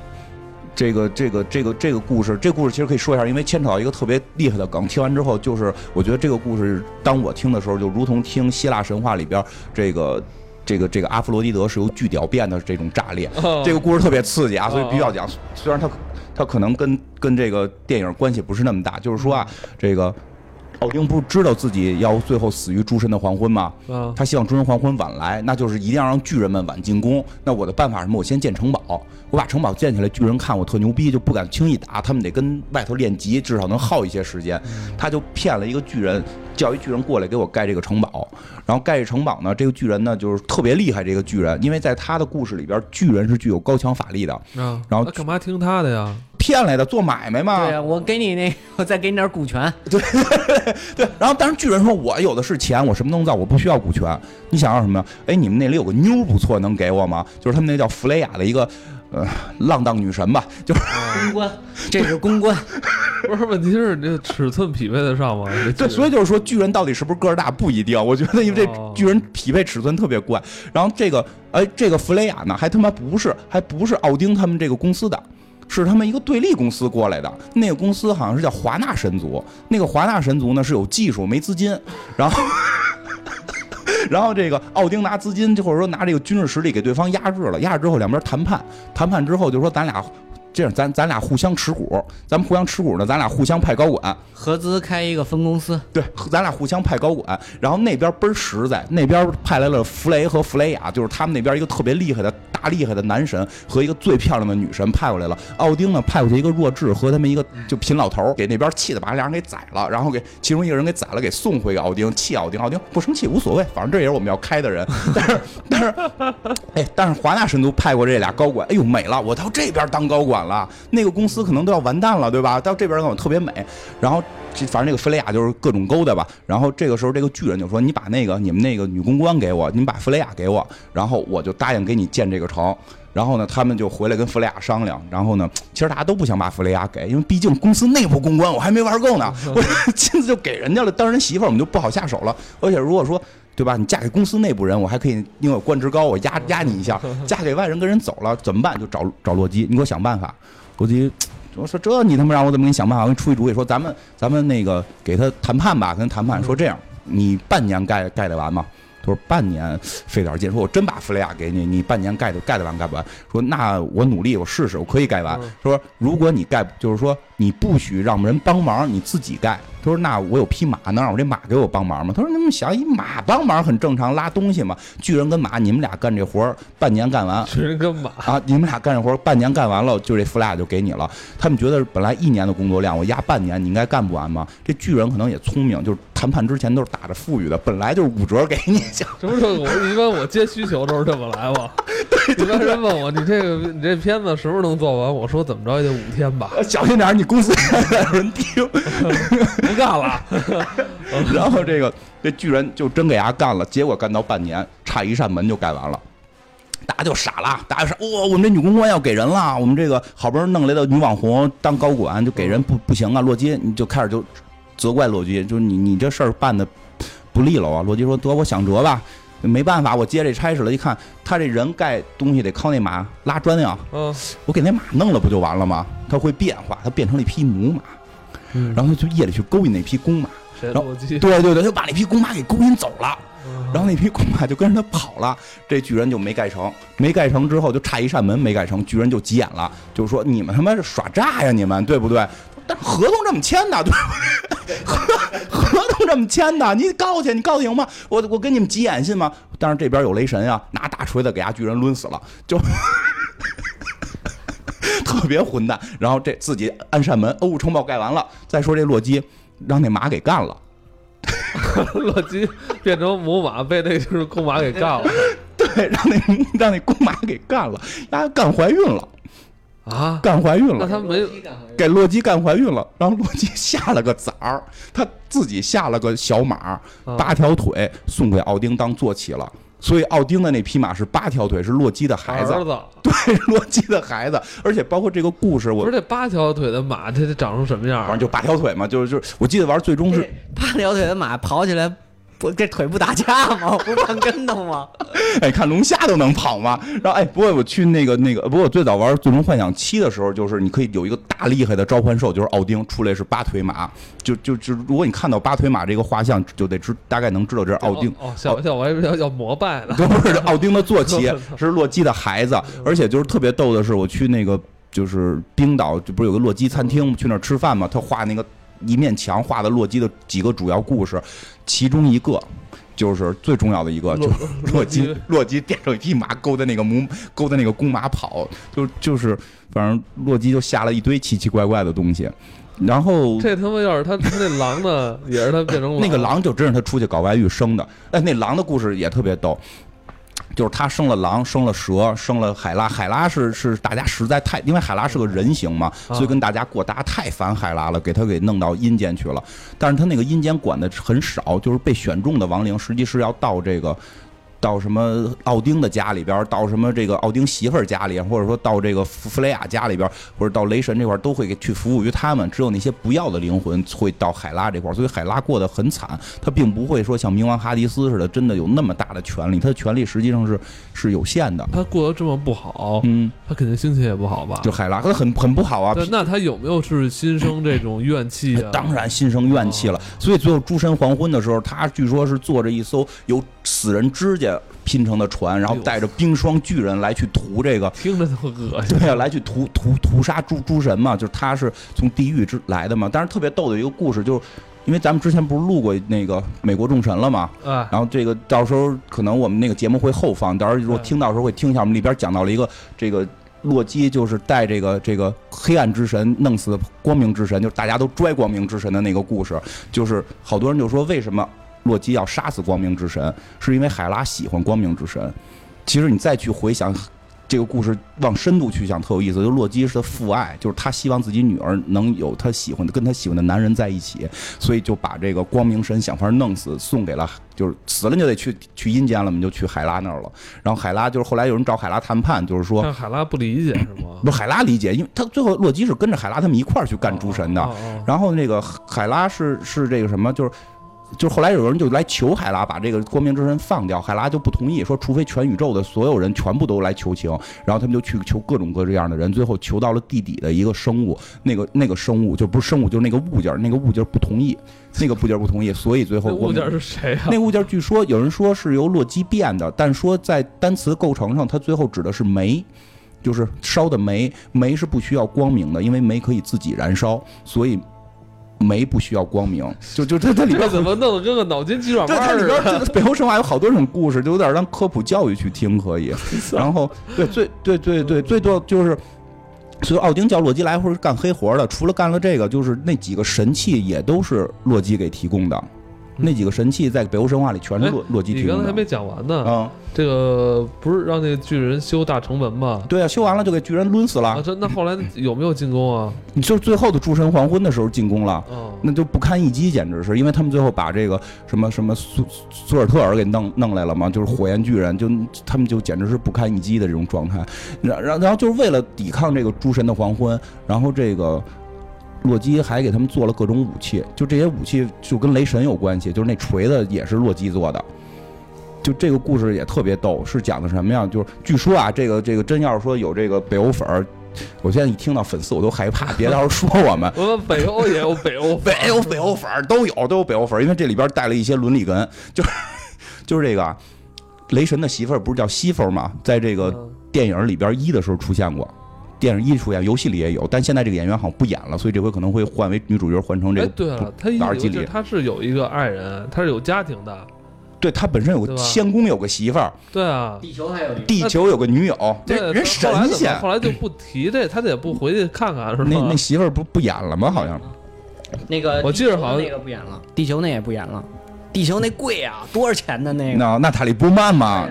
S2: 这个这个这个这个故事，这故事其实可以说一下，因为牵扯到一个特别厉害的梗。听完之后，就是我觉得这个故事，当我听的时候，就如同听希腊神话里边这个这个这个阿弗罗狄德是由巨屌变的这种炸裂。这个故事特别刺激啊，所以必须要讲。虽然他。他可能跟跟这个电影关系不是那么大，就是说啊，这个奥丁不是知道自己要最后死于诸神的黄昏吗？他希望诸神黄昏晚来，那就是一定要让巨人们晚进攻。那我的办法是什么？我先建城堡，我把城堡建起来，巨人看我特牛逼，就不敢轻易打，他们得跟外头练级，至少能耗一些时间。他就骗了一个巨人，叫一巨人过来给我盖这个城堡。然后盖这城堡呢，这个巨人呢就是特别厉害。这个巨人，因为在他的故事里边，巨人是具有高强法力的。
S1: 嗯，
S2: 然后
S1: 干嘛听他的呀？
S2: 骗来的，做买卖嘛。
S3: 对呀，我给你那，我再给你点股权。
S2: 对 对。然后，但是巨人说：“我有的是钱，我什么都能造，我不需要股权。你想要什么？哎，你们那里有个妞不错，能给我吗？就是他们那叫弗雷亚的一个。”呃，浪荡女神吧，就是
S3: 公关，这是公关。
S1: 不是，问题是你这尺寸匹配得上吗？
S2: 对，所以就是说，巨人到底是不是个儿大不一定。我觉得，因为这巨人匹配尺寸特别怪。然后这个，哎，这个弗雷亚呢，还他妈不是，还不是奥丁他们这个公司的，是他们一个对立公司过来的。那个公司好像是叫华纳神族。那个华纳神族呢是有技术没资金，然后。然后这个奥丁拿资金，或者说拿这个军事实力给对方压制了，压制之后两边谈判，谈判之后就说咱俩。这样，咱咱俩互相持股，咱们互相持股呢，咱俩互相派高管，
S3: 合资开一个分公司。
S2: 对，咱俩互相派高管，然后那边倍儿实在，那边派来了弗雷和弗雷亚，就是他们那边一个特别厉害的大厉害的男神和一个最漂亮的女神派过来了。奥丁呢派过去一个弱智和他们一个就贫老头，给那边气的把俩人给宰了，然后给其中一个人给宰了，给送回给奥丁，气奥丁，奥丁不生气无所谓，反正这也是我们要开的人。但是但是，哎，但是华纳神族派过这俩高管，哎呦美了，我到这边当高管。了，那个公司可能都要完蛋了，对吧？到这边我特别美，然后反正那个弗雷亚就是各种勾搭吧。然后这个时候，这个巨人就说：“你把那个你们那个女公关给我，你们把弗雷亚给我，然后我就答应给你建这个城。”然后呢，他们就回来跟弗雷亚商量。然后呢，其实大家都不想把弗雷亚给，因为毕竟公司内部公关我还没玩够呢，我亲自就给人家了。当人媳妇儿我们就不好下手了。而且如果说对吧？你嫁给公司内部人，我还可以因为我官职高，我压压你一下。嫁给外人跟人走了怎么办？就找找洛基，你给我想办法。洛基，我说这你他妈让我怎么给你想办法？我给你出一主意，说咱们咱们那个给他谈判吧，跟他谈判说这样，你半年盖盖得完吗？他说半年费点劲。说我真把弗雷亚给你，你半年盖得盖得完盖不完？说那我努力，我试试，我可以盖完。说如果你盖，就是说你不许让人帮忙，你自己盖。他说：“那我有匹马，能让我这马给我帮忙吗？”他说：“你们想，一马帮忙很正常，拉东西嘛。巨人跟马，你们俩干这活半年干完。
S1: 巨人跟马
S2: 啊，你们俩干这活半年干完了，就这弗莱亚就给你了。他们觉得本来一年的工作量，我压半年，你应该干不完吗？这巨人可能也聪明，就是谈判之前都是打着富裕的，本来就是五折给你。
S1: 什么时候我一般我接需求都是这么来嘛？一般人问我你这个你这片子什么时候能做完？我说怎么着也得五天吧。
S2: 小心点，你公司 有人听。”
S1: 干了，
S2: 然后这个这巨人就真给伢干了，结果干到半年，差一扇门就盖完了，大家就傻了，大家说哇，我们这女公关要给人了，我们这个好不容易弄来的女网红当高管就给人不不行啊，洛基你就开始就责怪洛基，就是你你这事儿办的不利落啊，洛基说得我想辙吧，没办法，我接这差事了，一看他这人盖东西得靠那马拉砖呀，
S1: 嗯，
S2: 我给那马弄了不就完了吗？它会变化，它变成了一匹母马。然后他就夜里去勾引那匹公马，然后对对对，就把那匹公马给勾引走了，然后那匹公马就跟着他跑了，这巨人就没盖成，没盖成之后就差一扇门没盖成，巨人就急眼了，就说你们他妈是耍诈呀，你们对不对？但合同这么签的，对不对？合 合同这么签的，你告去，你告得赢吗？我我跟你们急眼信吗？但是这边有雷神呀，拿大锤子给伢巨人抡死了，就。特别混蛋，然后这自己按扇门，哦，城堡盖完了。再说这洛基让那马给干了，
S1: 洛基变成母马被那就是公马给干了，
S2: 对，让那让那公马给干了，丫干怀孕了。
S1: 啊，
S2: 干怀孕了，
S1: 那他没
S2: 给洛基干怀孕了，然后洛基下了个崽儿，他自己下了个小马，八条腿送给奥丁当坐骑了。所以奥丁的那匹马是八条腿，是洛基的孩子。
S1: 儿子，
S2: 对，对，洛基的孩子，而且包括这个故事，我
S1: 不是这八条腿的马，它得长成什么样？
S2: 反正就八条腿嘛，就是就是，我记得玩最终是
S3: 八条腿的马跑起来。不，这腿不打架吗？不翻跟头吗？
S2: 哎，看龙虾都能跑吗？然后哎，不过我去那个那个，不过我最早玩《最终幻想七》的时候，就是你可以有一个大厉害的召唤兽，就是奥丁出来是八腿马，就就就如果你看到八腿马这个画像，就得知大概能知道这是奥丁。
S1: 哦，小小我还要要膜拜了。
S2: 不是奥丁的坐骑，是洛基的孩子，而且就是特别逗的是，我去那个就是冰岛，就不是有个洛基餐厅，去那儿吃饭嘛，他画那个。一面墙画的洛基的几个主要故事，其中一个就是最重要的一个，就是洛基洛基变成一匹马勾的那个母勾的那个公马跑，就就是反正洛基就下了一堆奇奇怪怪的东西，然后
S1: 这他妈要是他他那狼呢，也是他变成
S2: 那个狼就真是他出去搞外遇生的，哎，那狼的故事也特别逗。就是他生了狼，生了蛇，生了海拉。海拉是是大家实在太，因为海拉是个人形嘛，所以跟大家过，大家太烦海拉了，给他给弄到阴间去了。但是他那个阴间管的很少，就是被选中的亡灵，实际是要到这个。到什么奥丁的家里边，到什么这个奥丁媳妇儿家里，或者说到这个弗弗雷亚家里边，或者到雷神这块，都会去服务于他们。只有那些不要的灵魂会到海拉这块，所以海拉过得很惨。他并不会说像冥王哈迪斯似的，真的有那么大的权利。他的权利实际上是是有限的。
S1: 他过得这么不好，
S2: 嗯，
S1: 他肯定心情也不好吧？
S2: 就海拉，他很很不好啊。
S1: 那他有没有是心生这种怨气啊？
S2: 当然心生怨气了。所以最后诸神黄昏的时候，他据说是坐着一艘有死人指甲。拼成的船，然后带着冰霜巨人来去屠这个，
S1: 听着都恶心。
S2: 对呀，来去屠屠屠杀诸诸神嘛，就是他是从地狱之来的嘛。但是特别逗的一个故事，就是因为咱们之前不是录过那个美国众神了嘛，然后这个到时候可能我们那个节目会后放，到时候如果听到时候会听一下，我们里边讲到了一个这个洛基就是带这个这个黑暗之神弄死光明之神，就是大家都拽光明之神的那个故事，就是好多人就说为什么。洛基要杀死光明之神，是因为海拉喜欢光明之神。其实你再去回想这个故事，往深度去想，特有意思。就洛基是他父爱，就是他希望自己女儿能有他喜欢的、跟他喜欢的男人在一起，所以就把这个光明神想法弄死，送给了，就是死了就得去去阴间了嘛，就去海拉那儿了。然后海拉就是后来有人找海拉谈判，就是说
S1: 海拉不理解是吗？
S2: 不，海拉理解，因为他最后洛基是跟着海拉他们一块儿去干诸神的。然后那个海拉是是这个什么，就是。就是后来有人就来求海拉把这个光明之神放掉，海拉就不同意，说除非全宇宙的所有人全部都来求情，然后他们就去求各种各样的人，最后求到了地底的一个生物，那 个那个生物就不是生物，就是那个物件，那个物件不同意，那个物件不同意，所以最后
S1: 物件是谁啊？
S2: 那物件据说有人说是由洛基变的，但说在单词构成上，它最后指的是煤，就是烧的煤，煤是不需要光明的，因为煤可以自己燃烧，所以。煤不需要光明，就就它它里边
S1: 怎么弄得跟个脑筋急转弯
S2: 似的？它里边北欧神话有好多种故事，就有点当科普教育去听可以。然后对最对对对最多就是，所以奥丁叫洛基来或者干黑活的，除了干了这个，就是那几个神器也都是洛基给提供的。那几个神器在北欧神话里全是洛洛基提供
S1: 的。你刚才还没讲完呢。啊，这个不是让那个巨人修大城门吗？
S2: 对啊，修完了就给巨人抡死了。
S1: 啊，这那后来有没有进攻啊？
S2: 你就最后的诸神黄昏的时候进攻了。哦，那就不堪一击，简直是因为他们最后把这个什么什么苏苏尔特尔给弄弄来了嘛，就是火焰巨人，就他们就简直是不堪一击的这种状态。然然然后就是为了抵抗这个诸神的黄昏，然后这个。洛基还给他们做了各种武器，就这些武器就跟雷神有关系，就是那锤子也是洛基做的。就这个故事也特别逗，是讲的什么呀？就是据说啊，这个这个真要是说有这个北欧粉儿，我现在一听到粉丝我都害怕，别到时候说我们。
S1: 我们北欧也有北欧，
S2: 北欧北欧粉儿都有都有北欧粉儿，因为这里边带了一些伦理根，就是就是这个雷神的媳妇儿不是叫西弗吗？在这个电影里边一的时候出现过。电影艺术呀，游戏里也有，但现在这个演员好像不演了，所以这回可能会换为女主角，换成这个。
S1: 对了，他
S2: 耳机里
S1: 他是有一个爱人，他是有家庭的。
S2: 对他本身有个仙宫，有个媳妇儿。
S1: 对啊，
S3: 地球还有
S2: 地球有个女友，这人神仙。
S1: 后来就不提这，他也不回去看看是吧？
S2: 那那媳妇儿不不演了吗？好像。
S3: 那个
S1: 我记得好像
S3: 那个不演了，地球那也不演了，地球那贵啊，多少钱的那个？
S2: 那娜塔莉波曼嘛。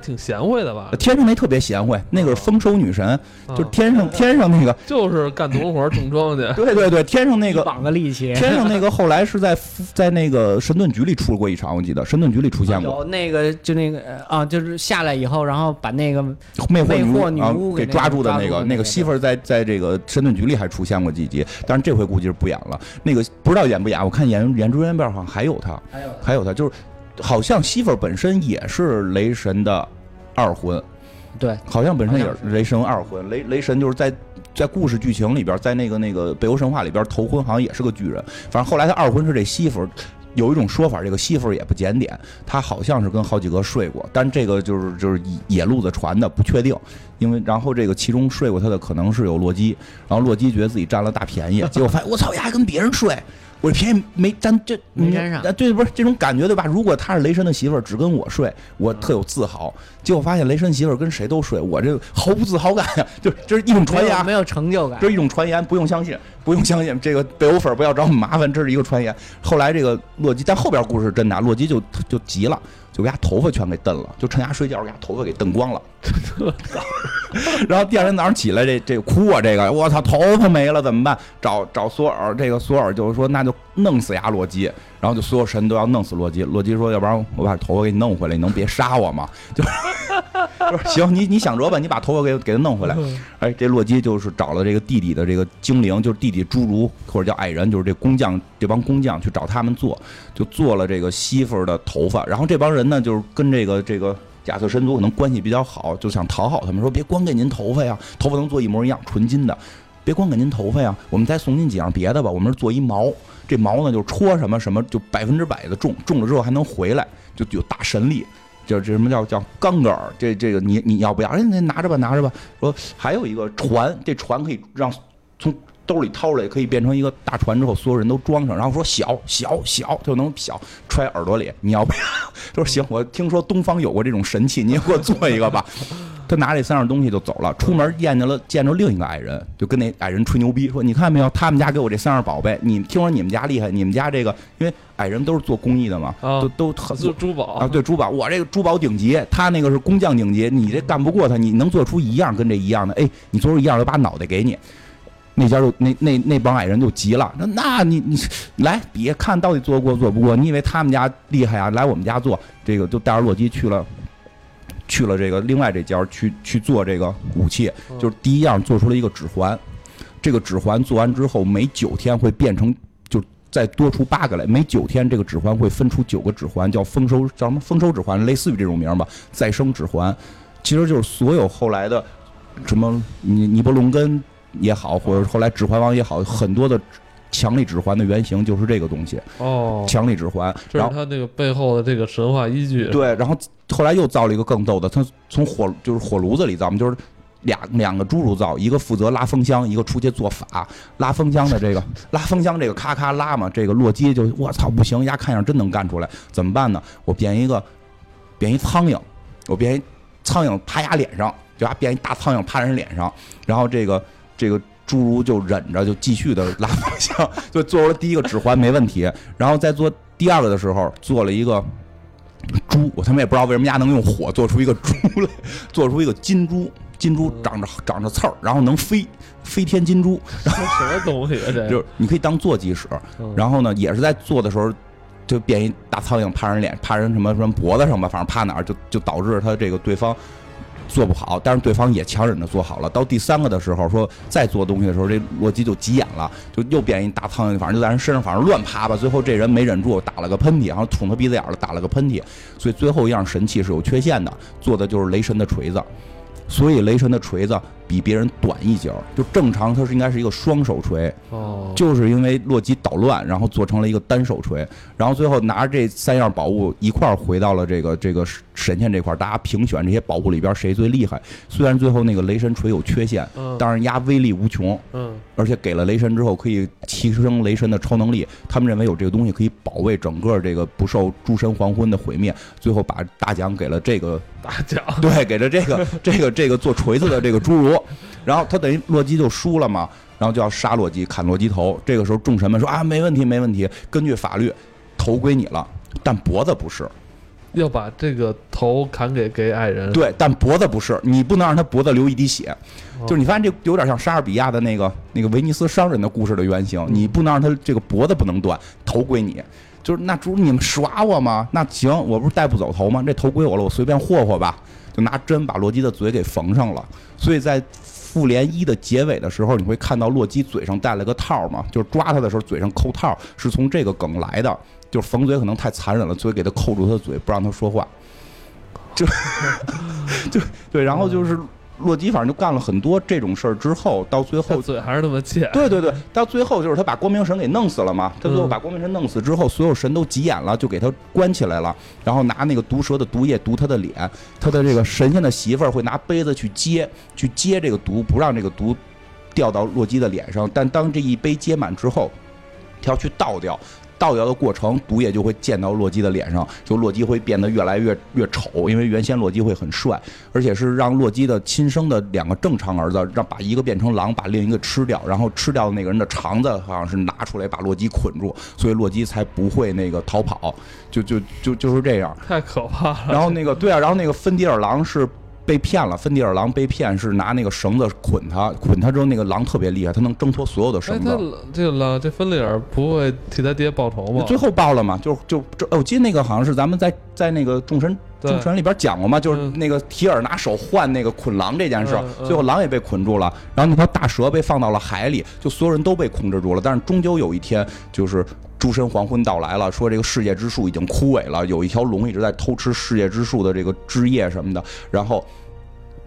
S1: 挺贤惠的吧？
S2: 天上那特别贤惠，那个是丰收女神，就天上天上那个，
S1: 就是干农活种庄稼。
S2: 对对对，天上那个
S3: 绑个力气，
S2: 天上那个后来是在在那个神盾局里出过一场，我记得神盾局里出现过。
S3: 有那个就那个啊，就是下来以后，然后把那个
S2: 魅
S3: 惑
S2: 女巫给抓住的那个那个媳妇儿，在在这个神盾局里还出现过几集，但是这回估计是不演了。那个不知道演不演，我看演演朱元辫好像还有他，
S3: 还有
S2: 还有他，就是好像媳妇儿本身也是雷神的二婚。
S3: 对，
S2: 好像本身也是。雷神二婚，雷雷神就是在在故事剧情里边，在那个那个北欧神话里边头婚好像也是个巨人，反正后来他二婚是这媳妇儿，有一种说法，这个媳妇儿也不检点，他好像是跟好几个睡过，但这个就是就是野路子传的，不确定，因为然后这个其中睡过他的可能是有洛基，然后洛基觉得自己占了大便宜，结果发现我操，还跟别人睡。我这便宜没沾，这
S3: 没沾上。
S2: 对，不是这种感觉对吧？如果他是雷神的媳妇儿，只跟我睡，我特有自豪。结果发现雷神媳妇儿跟谁都睡，我这毫无自豪感呀！就这是一种传言，
S3: 没有成就感。
S2: 这是一种传言，不用相信，不用相信。这个北欧粉不要找我们麻烦，这是一个传言。后来这个洛基，但后边故事是真的，洛基就就急了。就给他头发全给蹬了，就趁他睡觉给他头发给蹬光了。然后第二天早上起来，这这哭啊，这个我操，头发没了怎么办？找找索尔，这个索尔就是说那就弄死呀洛基。然后就所有神都要弄死洛基。洛基说，要不然我把头发给你弄回来，你能别杀我吗？就。行，你你想着吧，你把头发给给他弄回来。哎，这洛基就是找了这个弟弟的这个精灵，就是弟弟侏儒或者叫矮人，就是这工匠这帮工匠去找他们做，就做了这个媳妇的头发。然后这帮人呢，就是跟这个这个亚瑟神族可能关系比较好，就想讨好他们，说别光给您头发呀，头发能做一模一样，纯金的，别光给您头发呀，我们再送您几样别的吧。我们是做一毛，这毛呢就戳什么什么，就百分之百的中，中了之后还能回来，就有大神力。叫这什么叫叫钢杆儿？这这个你你要不要？哎，那拿着吧，拿着吧。说还有一个船，这船可以让从兜里掏出来，可以变成一个大船，之后所有人都装上。然后说小小小就能小揣耳朵里，你要不要？他 说行，我听说东方有过这种神器，你也给我做一个吧。他拿这三样东西就走了，出门见着了见着另一个矮人，就跟那矮人吹牛逼说：“你看没有，他们家给我这三样宝贝，你听说你们家厉害，你们家这个，因为矮人都是做工艺的嘛，都都
S1: 做珠宝
S2: 啊，对珠宝，我这个珠宝顶级，他那个是工匠顶级，你这干不过他，你能做出一样跟这一样的，哎，你做出一样，我把脑袋给你。”那家就那那那帮矮人就急了，那那你你来比看到底做过做不过？你以为他们家厉害啊？来我们家做这个，就带着洛基去了。去了这个另外这家去去做这个武器，就是第一样做出了一个指环，这个指环做完之后，每九天会变成，就再多出八个来，每九天这个指环会分出九个指环，叫丰收叫什么丰收指环，类似于这种名吧，再生指环，其实就是所有后来的什么尼尼伯龙根也好，或者后来指环王也好，很多的。强力指环的原型就是这个东西
S1: 哦，
S2: 强力指环，
S1: 然后它那个背后的这个神话依据。
S2: 对，然后后来又造了一个更逗的，他从火就是火炉子里造嘛，就是两两个侏儒造，一个负责拉风箱，一个出去做法。拉风箱的这个拉风箱这个咔咔拉嘛，这个洛基就我操不行，丫看样真能干出来，怎么办呢？我变一个变一苍蝇，我变一苍蝇趴丫脸上，就丫变一大苍蝇趴人脸上，然后这个这个。侏儒就忍着，就继续的拉方向，就做了第一个指环没问题。然后再做第二个的时候，做了一个猪，我他妈也不知道为什么家能用火做出一个猪来，做出一个金猪，金猪长着长着刺儿，然后能飞，飞天金猪。
S1: 什么东西啊？这
S2: 就是你可以当坐骑使。然后呢，也是在做的时候，就变一大苍蝇趴人脸，趴人什么什么脖子上吧，反正趴哪儿就就导致他这个对方。做不好，但是对方也强忍着做好了。到第三个的时候，说再做东西的时候，这洛基就急眼了，就又变一大苍蝇，反正就在人身上，反正乱爬吧。最后这人没忍住，打了个喷嚏，然后捅他鼻子眼了，打了个喷嚏。所以最后一样神器是有缺陷的，做的就是雷神的锤子。所以雷神的锤子。比别人短一截儿，就正常它是应该是一个双手锤，
S1: 哦，
S2: 就是因为洛基捣乱，然后做成了一个单手锤，然后最后拿着这三样宝物一块儿回到了这个这个神仙这块儿，大家评选这些宝物里边谁最厉害。虽然最后那个雷神锤有缺陷，嗯，但是压威力无穷，
S1: 嗯，
S2: 而且给了雷神之后可以提升雷神的超能力，他们认为有这个东西可以保卫整个这个不受诸神黄昏的毁灭，最后把大奖给了这个
S1: 大奖，
S2: 对，给了这个这个这个做锤子的这个侏儒。然后他等于洛基就输了嘛，然后就要杀洛基，砍洛基头。这个时候众神们说啊，没问题，没问题，根据法律，头归你了，但脖子不是，
S1: 要把这个头砍给给矮人。
S2: 对，但脖子不是，你不能让他脖子流一滴血。就是你发现这有点像莎士比亚的那个那个威尼斯商人的故事的原型，你不能让他这个脖子不能断，头归你。就是那主你们耍我吗？那行，我不是带不走头吗？这头归我了，我随便霍霍吧。就拿针把洛基的嘴给缝上了。所以在复联一的结尾的时候，你会看到洛基嘴上戴了个套嘛，就是抓他的时候嘴上扣套，是从这个梗来的。就是缝嘴可能太残忍了，所以给他扣住他的嘴，不让他说话。就 就对，然后就是。洛基反正就干了很多这种事儿之后，到最后
S1: 嘴还是那么贱。
S2: 对对对，到最后就是他把光明神给弄死了嘛。他最后把光明神弄死之后，所有神都急眼了，就给他关起来了。然后拿那个毒蛇的毒液毒他的脸。他的这个神仙的媳妇儿会拿杯子去接，去接这个毒，不让这个毒掉到洛基的脸上。但当这一杯接满之后，他要去倒掉。倒掉的过程，毒液就会溅到洛基的脸上，就洛基会变得越来越越丑，因为原先洛基会很帅，而且是让洛基的亲生的两个正常儿子，让把一个变成狼，把另一个吃掉，然后吃掉的那个人的肠子好像是拿出来把洛基捆住，所以洛基才不会那个逃跑，就就就就是这样，
S1: 太可怕了。
S2: 然后那个对啊，然后那个芬迪尔狼是。被骗了，芬迪尔狼被骗是拿那个绳子捆他，捆他之后那个狼特别厉害，他能挣脱所有的绳子。
S1: 这个狼，这芬迪尔不会替他爹报仇吗？
S2: 最后报了嘛，就就这，我记得那个好像是咱们在在那个众神众神里边讲过嘛，就是那个提尔拿手换那个捆狼这件事，最后狼也被捆住了，然后那条大蛇被放到了海里，就所有人都被控制住了，但是终究有一天就是。诸神黄昏到来了，说这个世界之树已经枯萎了，有一条龙一直在偷吃世界之树的这个枝叶什么的。然后，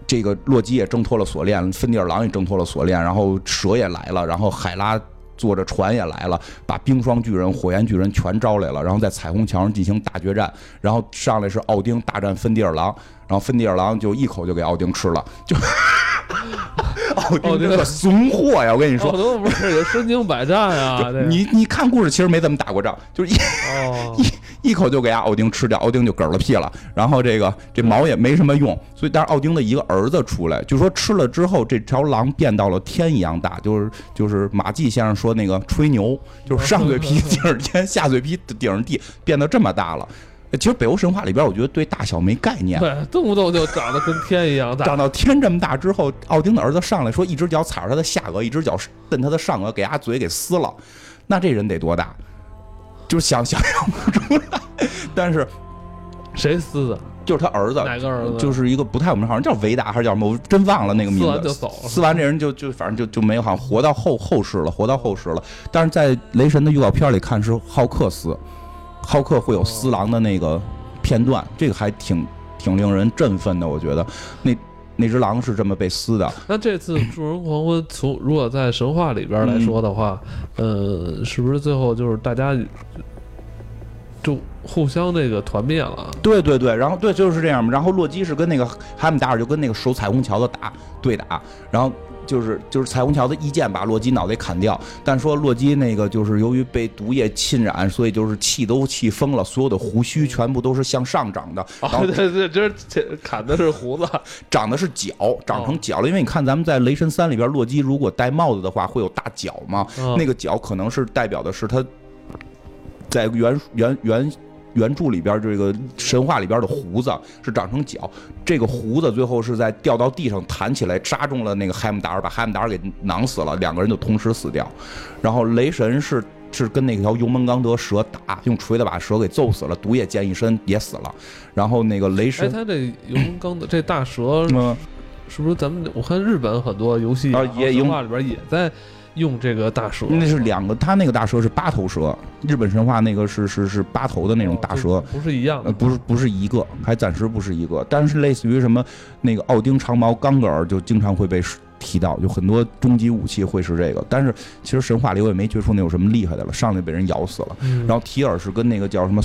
S2: 这个洛基也挣脱了锁链，芬迪尔狼也挣脱了锁链，然后蛇也来了，然后海拉坐着船也来了，把冰霜巨人、火焰巨人全招来了，然后在彩虹桥上进行大决战。然后上来是奥丁大战芬迪尔狼，然后芬迪尔狼就一口就给奥丁吃了，就。奥丁这个怂货呀！我跟你说，奥
S1: 丁不是也身经百战啊？
S2: 你你看故事其实没怎么打过仗，就是一一 一口就给俺奥丁吃掉，奥丁就嗝了屁了。然后这个这毛也没什么用，所以但是奥丁的一个儿子出来，就说吃了之后这条狼变到了天一样大，就是就是马季先生说那个吹牛，就是上嘴皮顶着天，下嘴皮顶着地，变得这么大了。其实北欧神话里边，我觉得对大小没概念，
S1: 对，动不动就长得跟天一样大。
S2: 长到天这么大之后，奥丁的儿子上来说，一只脚踩着他的下颚，一只脚蹬他的上颚，给他嘴给撕了。那这人得多大？就是想想象不出来。但是
S1: 谁撕的？
S2: 就是他儿子。
S1: 哪个儿子？
S2: 就是一个不太我们，好像叫维达还是叫什么？我真忘了那个名字。
S1: 撕完就走了。
S2: 撕完这人就就反正就就没有，好像活到后后世了，活到后世了。但是在雷神的预告片里看是浩克撕。浩克会有撕狼的那个片段，这个还挺挺令人振奋的。我觉得那那只狼是这么被撕的。
S1: 那这次众人黄昏从如果在神话里边来说的话，呃，是不是最后就是大家就互相那个团灭了？
S2: 对对对，然后对就是这样嘛然后洛基是跟那个海姆达尔就跟那个守彩虹桥的打对打，然后。就是就是彩虹桥的一剑把洛基脑袋砍掉，但说洛基那个就是由于被毒液浸染，所以就是气都气疯了，所有的胡须全部都是向上长的。
S1: 对对对，这砍的是胡子，
S2: 长的是角，长成角了。因为你看咱们在雷神三里边，洛基如果戴帽子的话会有大角嘛，那个角可能是代表的是他在原原原。原著里边这个神话里边的胡子是长成角，这个胡子最后是在掉到地上弹起来扎中了那个海姆达尔，把海姆达尔给囊死了，两个人就同时死掉。然后雷神是是跟那条尤门冈德蛇打，用锤子把蛇给揍死了，毒液溅一身也死了。然后那个雷神，
S1: 哎，他这尤门冈德这大蛇，是不是咱们我看日本很多游戏啊，也神话里边也在。用这个大蛇，
S2: 那是两个，他那个大蛇是八头蛇，日本神话那个是是是八头的那种大蛇，
S1: 不是一样，
S2: 的，不是不是一个，还暂时不是一个，但是类似于什么那个奥丁长矛冈格尔就经常会被提到，就很多终极武器会是这个，但是其实神话里我也没觉出那有什么厉害的了，上来被人咬死了，然后提尔是跟那个叫什么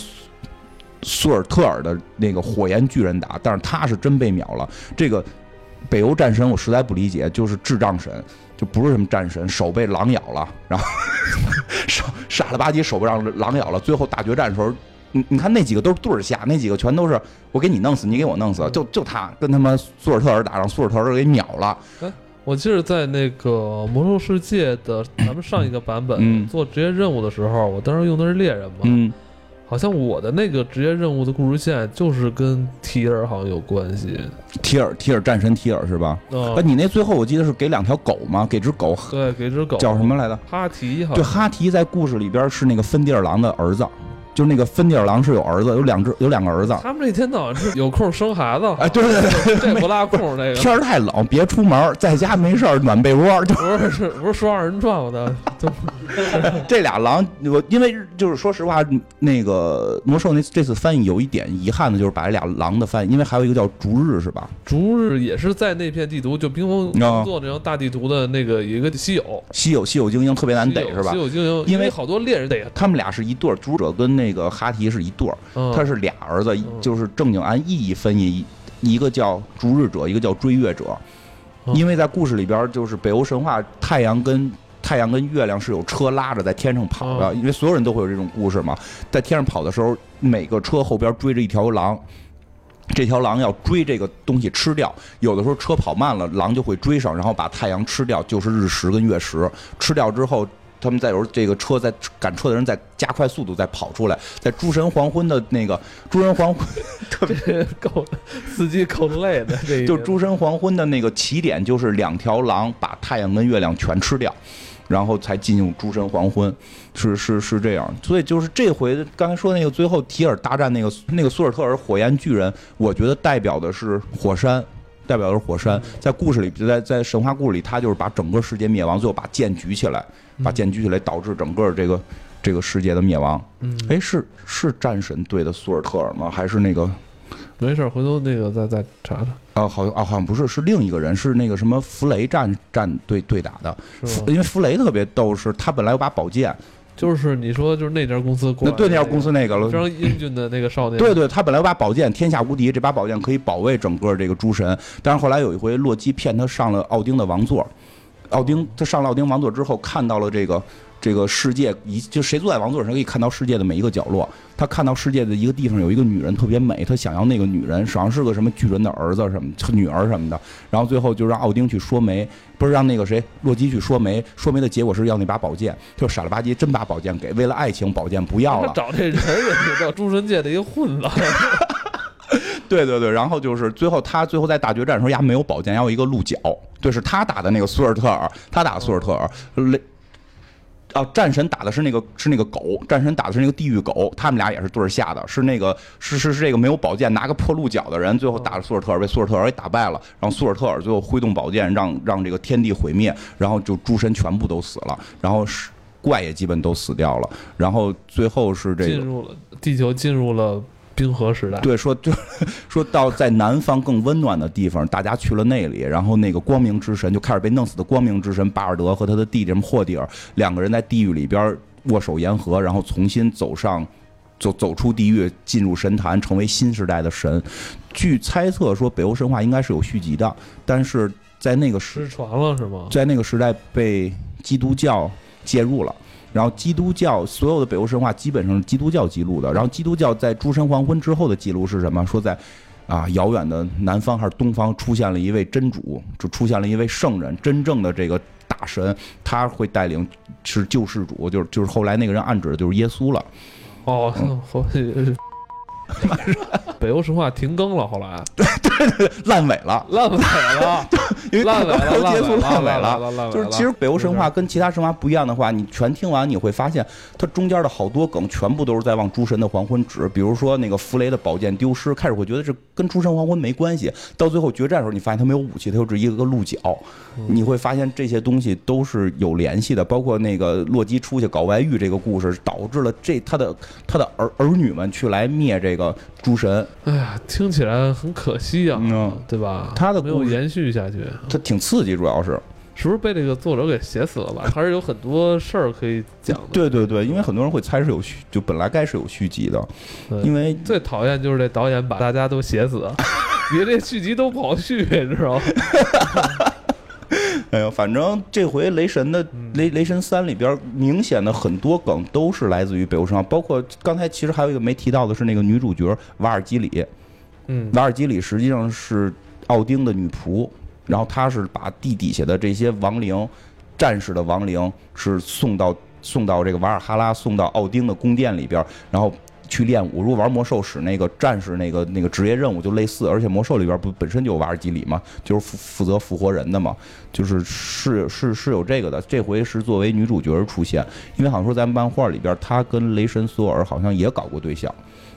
S2: 苏尔特尔的那个火焰巨人打，但是他是真被秒了，这个北欧战神我实在不理解，就是智障神。就不是什么战神，手被狼咬了，然后 傻傻了吧唧手被让狼咬了。最后大决战的时候，你你看那几个都是对儿下，那几个全都是我给你弄死，你给我弄死，就就他跟他妈苏尔特尔打，让苏尔特尔给秒了。
S1: 我记得在那个魔兽世界的咱们上一个版本做职业任务的时候，我当时用的是猎人嘛。好像我的那个职业任务的故事线就是跟提尔好像有关系。
S2: 提尔，提尔战神提尔是吧？
S1: 啊，
S2: 你那最后我记得是给两条狗吗？给只狗。
S1: 对，给只狗。
S2: 叫什么来着？
S1: 哈提。
S2: 对，哈提在故事里边是那个芬蒂尔狼的儿子。就是那个芬迪尔狼是有儿子，有两只，有两个儿子。
S1: 他们这天早上有空生孩子。
S2: 哎，对对对，
S1: 这不拉空。那个
S2: 天儿太冷，别出门，在家没事儿暖被窝。
S1: 不是是不是说二人转我？的。
S2: 这俩狼，我因为就是说实话，那个魔兽那这次翻译有一点遗憾的，就是把这俩狼的翻译，因为还有一个叫逐日是吧？
S1: 逐日也是在那片地图，就冰封做那张大地图的那个一个稀有，
S2: 稀有稀有精英特别难逮是吧？
S1: 稀有精英，
S2: 因
S1: 为好多猎人逮
S2: 他们俩是一对儿，逐者跟那个哈提是一对儿，他是俩儿子，就是正经按意义分一，一个叫逐日者，一个叫追月者，因为在故事里边就是北欧神话，太阳跟。太阳跟月亮是有车拉着在天上跑的，因为所有人都会有这种故事嘛。在天上跑的时候，每个车后边追着一条狼，这条狼要追这个东西吃掉。有的时候车跑慢了，狼就会追上，然后把太阳吃掉，就是日食跟月食。吃掉之后，他们再有这个车在赶车的人在加快速度再跑出来。在诸神黄昏的那个诸神黄昏，特别
S1: 够司机够累的。这
S2: 就诸神黄昏的那个起点就是两条狼把太阳跟月亮全吃掉。然后才进入诸神黄昏，是是是这样，所以就是这回刚才说那个最后提尔大战那个那个苏尔特尔火焰巨人，我觉得代表的是火山，代表的是火山，在故事里，在在神话故事里，他就是把整个世界灭亡，最后把剑举起来，把剑举起来，导致整个这个这个世界的灭亡。
S1: 嗯，
S2: 哎，是是战神对的苏尔特尔吗？还是那个？
S1: 没事，回头那个再再查查。
S2: 啊，好像啊，好像不是，是另一个人，是那个什么弗雷战战队对打的。因为弗雷特别逗，是他本来有把宝剑，
S1: 就是你说就是那家公司过
S2: 对那家公司那个了，
S1: 非常英俊的那个少年。
S2: 对对，他本来有把宝剑，天下无敌，这把宝剑可以保卫整个这个诸神。但是后来有一回，洛基骗他上了奥丁的王座，奥丁他上了奥丁王座之后，看到了这个。这个世界一就谁坐在王座上可以看到世界的每一个角落。他看到世界的一个地方有一个女人特别美，他想要那个女人，好像是个什么巨人的儿子什么女儿什么的。然后最后就让奥丁去说媒，不是让那个谁洛基去说媒。说媒的结果是要那把宝剑，就傻了吧唧真把宝剑给，为了爱情宝剑不要了。
S1: 找这人也是叫诸神界的一个混子。
S2: 对对对，然后就是最后他最后在大决战时候，丫没有宝剑，要一个鹿角。对，是他打的那个苏尔特尔，他打的苏尔特尔雷。啊！战神打的是那个是那个狗，战神打的是那个地狱狗，他们俩也是对下的，是那个是是是这个没有宝剑拿个破鹿角的人，最后打了苏尔特尔，被苏尔特尔给打败了，然后苏尔特尔最后挥动宝剑，让让这个天地毁灭，然后就诸神全部都死了，然后是怪也基本都死掉了，然后最后是这个
S1: 进入了地球进入了。冰河时代，
S2: 对，说就 说到在南方更温暖的地方，大家去了那里，然后那个光明之神就开始被弄死的光明之神巴尔德和他的弟弟霍迪尔两个人在地狱里边握手言和，然后重新走上走走出地狱，进入神坛，成为新时代的神。据猜测说，北欧神话应该是有续集的，但是在那个
S1: 失传了是吗？
S2: 在那个时代被基督教介入了。然后基督教所有的北欧神话基本上是基督教记录的。然后基督教在诸神黄昏之后的记录是什么？说在，啊遥远的南方还是东方出现了一位真主，就出现了一位圣人，真正的这个大神，他会带领是救世主，就是就是后来那个人暗指的就是耶稣了。
S1: 哦，好。北欧神话停更了，后来
S2: 对对对，烂尾了，
S1: 烂尾了，
S2: 因为
S1: 烂尾了，
S2: 结束
S1: 烂
S2: 尾
S1: 了，
S2: 就是其实北欧神话跟其他神话不一样的话，你全听完你会发现，它中间的好多梗全部都是在往诸神的黄昏指。比如说那个弗雷的宝剑丢失，开始会觉得这跟诸神黄昏没关系，到最后决战的时候，你发现他没有武器，他就只一个个鹿角，你会发现这些东西都是有联系的。包括那个洛基出去搞外遇这个故事，导致了这他的他的儿儿女们去来灭这个。诸神，
S1: 哎呀，听起来很可惜啊，对吧？
S2: 他的
S1: 没有延续下去，
S2: 他挺刺激，主要是
S1: 是不是被这个作者给写死了吧？还是有很多事儿可以讲的？
S2: 对对对，因为很多人会猜是有续，就本来该是有续集的，因为
S1: 最讨厌就是这导演把大家都写死，别这续集都不好续，你知道吗？
S2: 哎呦，反正这回雷神的雷雷神三里边，明显的很多梗都是来自于北欧神话，包括刚才其实还有一个没提到的是那个女主角瓦尔基里，
S1: 嗯，
S2: 瓦尔基里实际上是奥丁的女仆，然后她是把地底下的这些亡灵、战士的亡灵是送到送到这个瓦尔哈拉，送到奥丁的宫殿里边，然后。去练武。如果玩魔兽使那个战士那个那个职业任务就类似，而且魔兽里边不本身就有瓦尔基里嘛，就是负负责复活人的嘛，就是是是是有这个的。这回是作为女主角出现，因为好像说在漫画里边，她跟雷神索尔好像也搞过对象，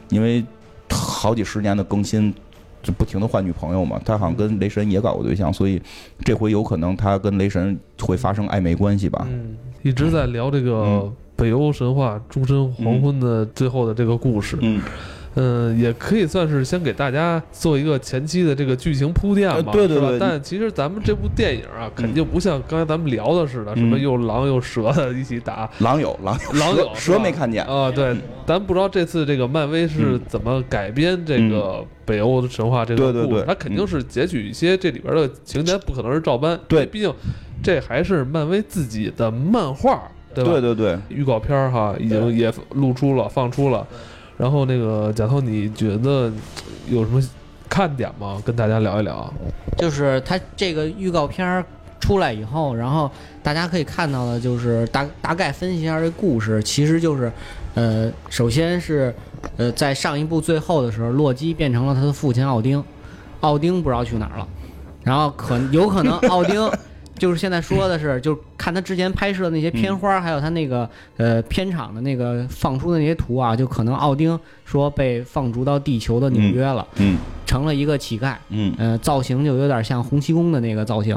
S2: 因为好几十年的更新。就不停的换女朋友嘛，他好像跟雷神也搞过对象，所以这回有可能他跟雷神会发生暧昧关系吧。
S1: 嗯，一直在聊这个北欧神话诸神黄昏的最后的这个故事。
S2: 嗯。
S1: 嗯，也可以算是先给大家做一个前期的这个剧情铺垫
S2: 嘛，对对
S1: 对。但其实咱们这部电影啊，肯定不像刚才咱们聊的似的，什么又狼又蛇的一起打。
S2: 狼有狼，
S1: 狼有
S2: 蛇没看见
S1: 啊。对，咱不知道这次这个漫威是怎么改编这个北欧的神话这个
S2: 故事，
S1: 它肯定是截取一些这里边的情节，不可能是照搬。
S2: 对，
S1: 毕竟这还是漫威自己的漫画，对吧？
S2: 对对对。
S1: 预告片哈，已经也露出了，放出了。然后那个贾涛，你觉得有什么看点吗？跟大家聊一聊。
S3: 就是他这个预告片出来以后，然后大家可以看到的，就是大大概分析一下这故事。其实就是，呃，首先是，呃，在上一部最后的时候，洛基变成了他的父亲奥丁，奥丁不知道去哪儿了，然后可有可能奥丁。就是现在说的是，就是看他之前拍摄的那些片花，还有他那个呃片场的那个放出的那些图啊，就可能奥丁说被放逐到地球的纽约了，
S2: 嗯，
S3: 成了一个乞丐，
S2: 嗯，
S3: 呃，造型就有点像洪七公的那个造型，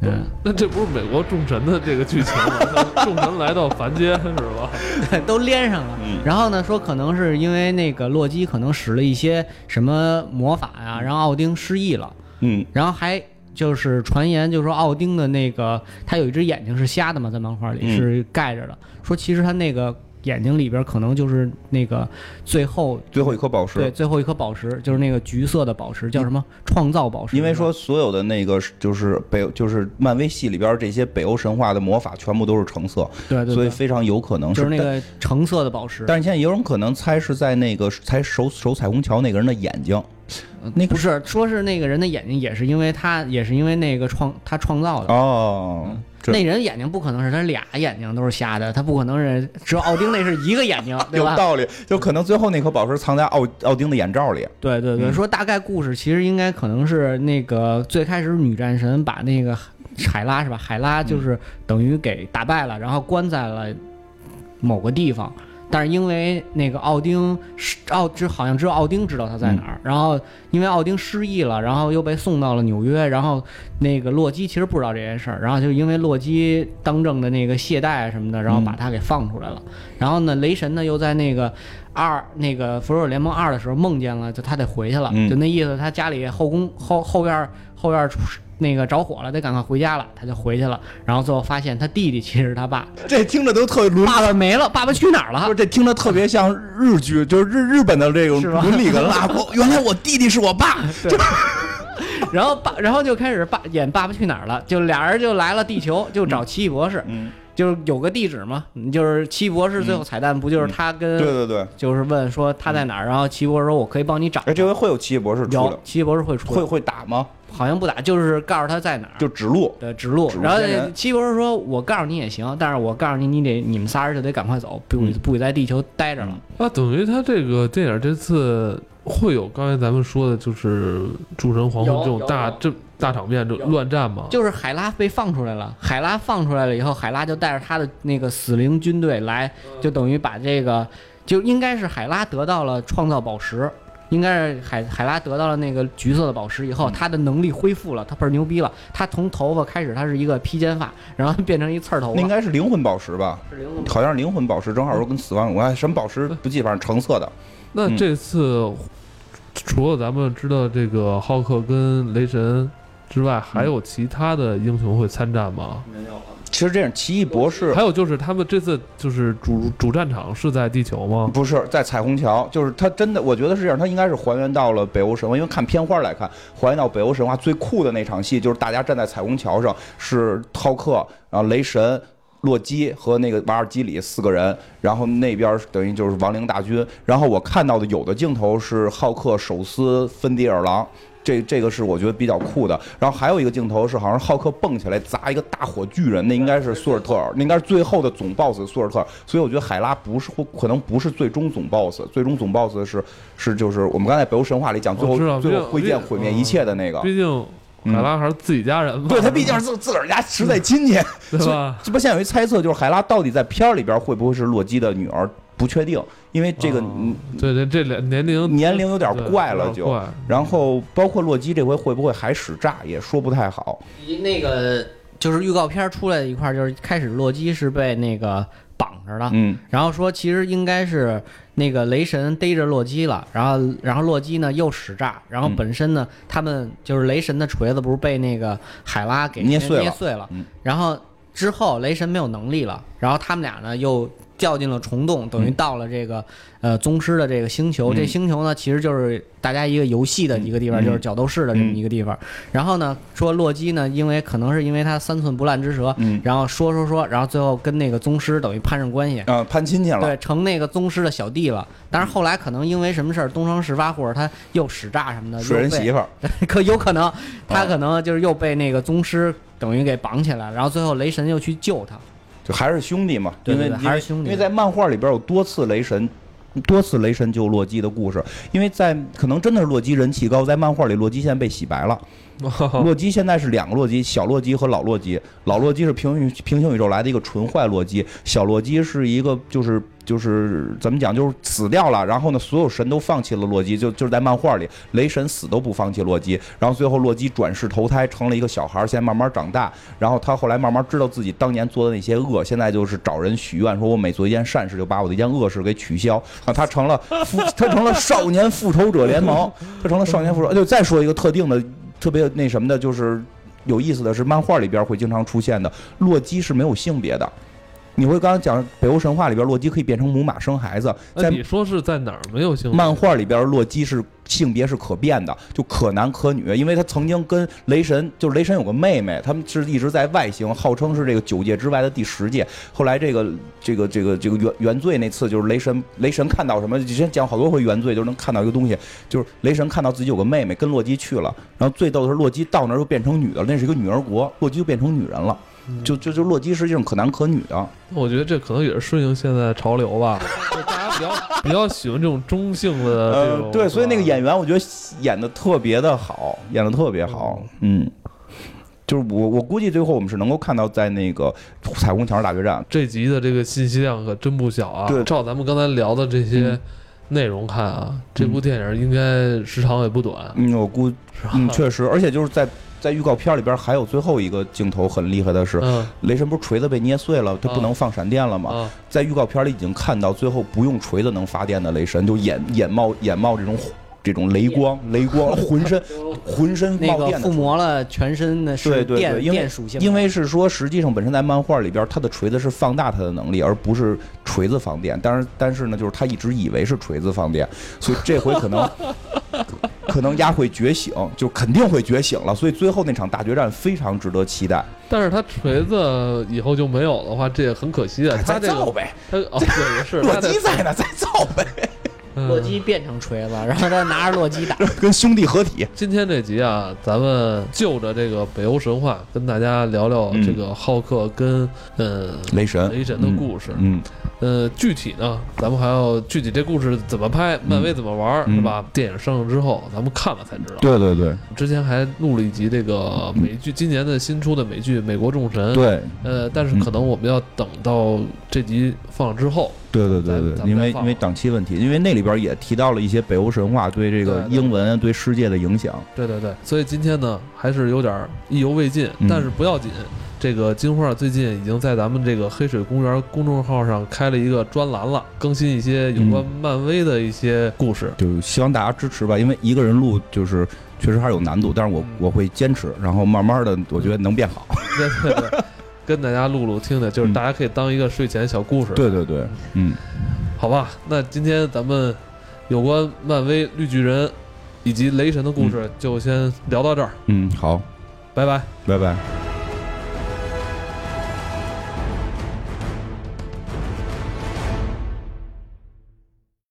S2: 嗯，
S1: 那这不是美国众神的这个剧情吗？众神来到凡间是吧？
S3: 都连上了。然后呢，说可能是因为那个洛基可能使了一些什么魔法呀，让奥丁失忆了，
S2: 嗯，
S3: 然后还。就是传言，就是说奥丁的那个，他有一只眼睛是瞎的嘛，在漫画里是盖着的。说其实他那个眼睛里边可能就是那个最后
S2: 最后一颗宝石，
S3: 对，最后一颗宝石就是那个橘色的宝石，叫什么创造宝石。
S2: 因为说所有的那个就是北就是漫威系里边这些北欧神话的魔法全部都是橙色，
S3: 对对，
S2: 所以非常有可能
S3: 是那个橙色的宝石。
S2: 但是现在也有人可能猜是在那个才守守彩虹桥那个人的眼睛。那
S3: 不是，说是那个人的眼睛也是因为他，也是因为那个创他创造的
S2: 哦。
S3: 那人眼睛不可能是他俩眼睛都是瞎的，他不可能是只有奥丁那是一个眼睛，
S2: 有道理。就可能最后那颗宝石藏在奥奥丁的眼罩里。
S3: 对对对，说大概故事其实应该可能是那个最开始女战神把那个海拉是吧？海拉就是等于给打败了，然后关在了某个地方。但是因为那个奥丁是奥，只好像只有奥丁知道他在哪儿。然后因为奥丁失忆了，然后又被送到了纽约。然后那个洛基其实不知道这件事儿。然后就因为洛基当政的那个懈怠什么的，然后把他给放出来了。然后呢，雷神呢又在那个二那个复仇者联盟二的时候梦见了，就他得回去了。就那意思，他家里后宫后后院后院出。那个着火了，得赶快回家了，他就回去了。然后最后发现他弟弟其实是他爸。
S2: 这听着都特别
S3: 爸爸没了，爸爸去哪儿了？
S2: 不，这听着特别像日剧，就是日日本的这种伦理跟拉。我 原来我弟弟是我爸。
S3: 然后爸，然后就开始爸演《爸爸去哪儿了》，就俩人就来了地球，就找奇异博士。
S2: 嗯。
S3: 就是有个地址嘛，就是奇异博士最后彩蛋不就是他跟
S2: 对对对，
S3: 就是问说他在哪儿，然后奇异博士说我可以帮你找。
S2: 哎，这回会有奇异博士出
S3: 有奇异博士会出，
S2: 会会打吗？
S3: 好像不打，就是告诉他在哪儿，
S2: 就指路，
S3: 对，指路。然后奇异博士说：“我告诉你也行，但是我告诉你，你得你们仨人就得赶快走，不不许在地球待着了。”
S1: 啊，等于他这个电影这次会有刚才咱们说的，就是诸神黄昏这种大这大场面，这乱战吗？
S3: 就是海拉被放出来了，海拉放出来了以后，海拉就带着他的那个死灵军队来，就等于把这个，就应该是海拉得到了创造宝石。应该是海海拉得到了那个橘色的宝石以后，他的能力恢复了，他倍儿牛逼了。他从头发开始，他是一个披肩发，然后变成一刺儿头。
S2: 那应该是灵魂宝石吧？
S3: 是灵魂，
S2: 好像是灵魂宝石，正好是跟死亡有关。什么宝石不记，反正橙色的。
S1: 那这次除了咱们知道这个浩克跟雷神之外，还有其他的英雄会参战吗？
S3: 没有。
S2: 其实这样，奇异博士
S1: 还有就是他们这次就是主主战场是在地球吗？
S2: 不是，在彩虹桥。就是他真的，我觉得是这样，他应该是还原到了北欧神话。因为看片花来看，还原到北欧神话最酷的那场戏，就是大家站在彩虹桥上，是浩克，然后雷神、洛基和那个瓦尔基里四个人，然后那边等于就是亡灵大军。然后我看到的有的镜头是浩克手撕芬迪尔狼。这这个是我觉得比较酷的。然后还有一个镜头是，好像浩克蹦起来砸一个大火巨人，那应该是苏尔特尔，那应该是最后的总 BOSS 苏尔特尔。所以我觉得海拉不是可能不是最终总 BOSS，最终总 BOSS 是是就是我们刚才北欧神话里讲最后最后挥剑毁灭一切的那个。
S1: 毕竟。海拉还是自己家人嘛？
S2: 对他毕竟是自自个儿家实在亲戚，
S1: 对吧？
S2: 这不现在有一猜测，就是海拉到底在片儿里边会不会是洛基的女儿？不确定，因为这个，
S1: 对对，这两年龄
S2: 年龄有点怪了，就。然后包括洛基这回会不会还使诈，也说不太好。
S3: 那个就是预告片出来的一块，就是开始洛基是被那个绑着的，
S2: 嗯，
S3: 然后说其实应该是。那个雷神逮着洛基了，然后然后洛基呢又使诈，然后本身呢他们就是雷神的锤子不是被那个海拉给
S2: 捏
S3: 碎
S2: 了，
S3: 然后之后雷神没有能力了，然后他们俩呢又。掉进了虫洞，等于到了这个呃宗师的这个星球。这星球呢，其实就是大家一个游戏的一个地方，就是角斗士的这么一个地方。然后呢，说洛基呢，因为可能是因为他三寸不烂之舌，然后说说说，然后最后跟那个宗师等于攀上关系
S2: 啊，攀亲戚了，
S3: 对，成那个宗师的小弟了。但是后来可能因为什么事儿东窗事发，或者他又使诈什么的，
S2: 睡人媳妇儿，
S3: 可有可能他可能就是又被那个宗师等于给绑起来，然后最后雷神又去救他。
S2: 就还是兄弟嘛，因为
S3: 还是兄弟，
S2: 因为在漫画里边有多次雷神，多次雷神救洛基的故事，因为在可能真的是洛基人气高，在漫画里洛基现在被洗白了。洛基现在是两个洛基，小洛基和老洛基。老洛基是平行平行宇宙来的一个纯坏洛基，小洛基是一个就是就是怎么讲，就是死掉了。然后呢，所有神都放弃了洛基，就就是在漫画里，雷神死都不放弃洛基。然后最后洛基转世投胎成了一个小孩，现在慢慢长大。然后他后来慢慢知道自己当年做的那些恶，现在就是找人许愿，说我每做一件善事，就把我的一件恶事给取消。啊，他成了 复，他成了少年复仇者联盟，他成了少年复仇。就再说一个特定的。特别那什么的，就是有意思的是，漫画里边会经常出现的，洛基是没有性别的。你会刚刚讲北欧神话里边，洛基可以变成母马生孩子。在
S1: 你说是在哪儿没有性？
S2: 漫画里边，洛基是性别是可变的，就可男可女，因为他曾经跟雷神，就是雷神有个妹妹，他们是一直在外星，号称是这个九界之外的第十界。后来这个这个这个这个原原罪那次，就是雷神 雷神看到什么？之前讲好多回原罪，就能看到一个东西，就是雷神看到自己有个妹妹跟洛基去了，然后最逗的是洛基到那儿又变成女的，那是一个女儿国，洛基就变成女人了。就就就洛基实际上可男可女的，
S1: 我觉得这可能也是顺应现在潮流吧。就大家比较比较喜欢这种中性的这种。
S2: 对，所以那个演员我觉得演的特别的好，演的特别好。嗯，就是我我估计最后我们是能够看到在那个彩虹桥大决战
S1: 这集的这个信息量可真不小啊。
S2: 对，
S1: 照咱们刚才聊的这些内容看啊，这部电影应该时长也不短。
S2: 嗯，我估嗯确实，而且就是在。在预告片里边还有最后一个镜头很厉害的是，雷神不是锤子被捏碎了，他不能放闪电了吗？在预告片里已经看到最后不用锤子能发电的雷神，就眼眼冒眼冒这种这种雷光，雷光浑身浑身冒电，
S3: 附魔了全身的是电
S2: 电
S3: 属性。
S2: 因为是说实际上本身在漫画里边，他的锤子是放大他的能力，而不是锤子放电。但是但是呢，就是他一直以为是锤子放电，所以这回可能。可能鸭会觉醒，就肯定会觉醒了，所以最后那场大决战非常值得期待。
S1: 但是他锤子以后就没有的话，这也很可惜啊。
S2: 再造呗，
S1: 他哦对也是，
S2: 洛基在呢，再造呗。
S3: 洛基变成锤子，然后他拿着洛基打，
S2: 跟兄弟合体。
S1: 今天这集啊，咱们就着这个北欧神话，跟大家聊聊这个浩克跟呃
S2: 雷神
S1: 雷神的故事。
S2: 嗯，
S1: 呃，具体呢，咱们还要具体这故事怎么拍，漫威怎么玩，是吧？电影上映之后，咱们看了才知道。
S2: 对对对，
S1: 之前还录了一集这个美剧，今年的新出的美剧《美国众神》。
S2: 对，
S1: 呃，但是可能我们要等到这集放之后。
S2: 对对对对，因为因为档期问题，因为那里边也提到了一些北欧神话对这个英文对世界的影响。
S1: 对对对，所以今天呢还是有点意犹未尽，但是不要紧，这个金花最近已经在咱们这个黑水公园公众号上开了一个专栏了，更新一些有关漫威的一些故事，
S2: 就希望大家支持吧。因为一个人录就是确实还是有难度，但是我我会坚持，然后慢慢的我觉得能变好。
S1: 对 对对。跟大家录录听听，就是大家可以当一个睡前小故事。
S2: 对对对，嗯，
S1: 好吧，那今天咱们有关漫威绿巨人以及雷神的故事就先聊到这儿。
S2: 嗯，好，
S1: 拜拜，
S2: 拜拜。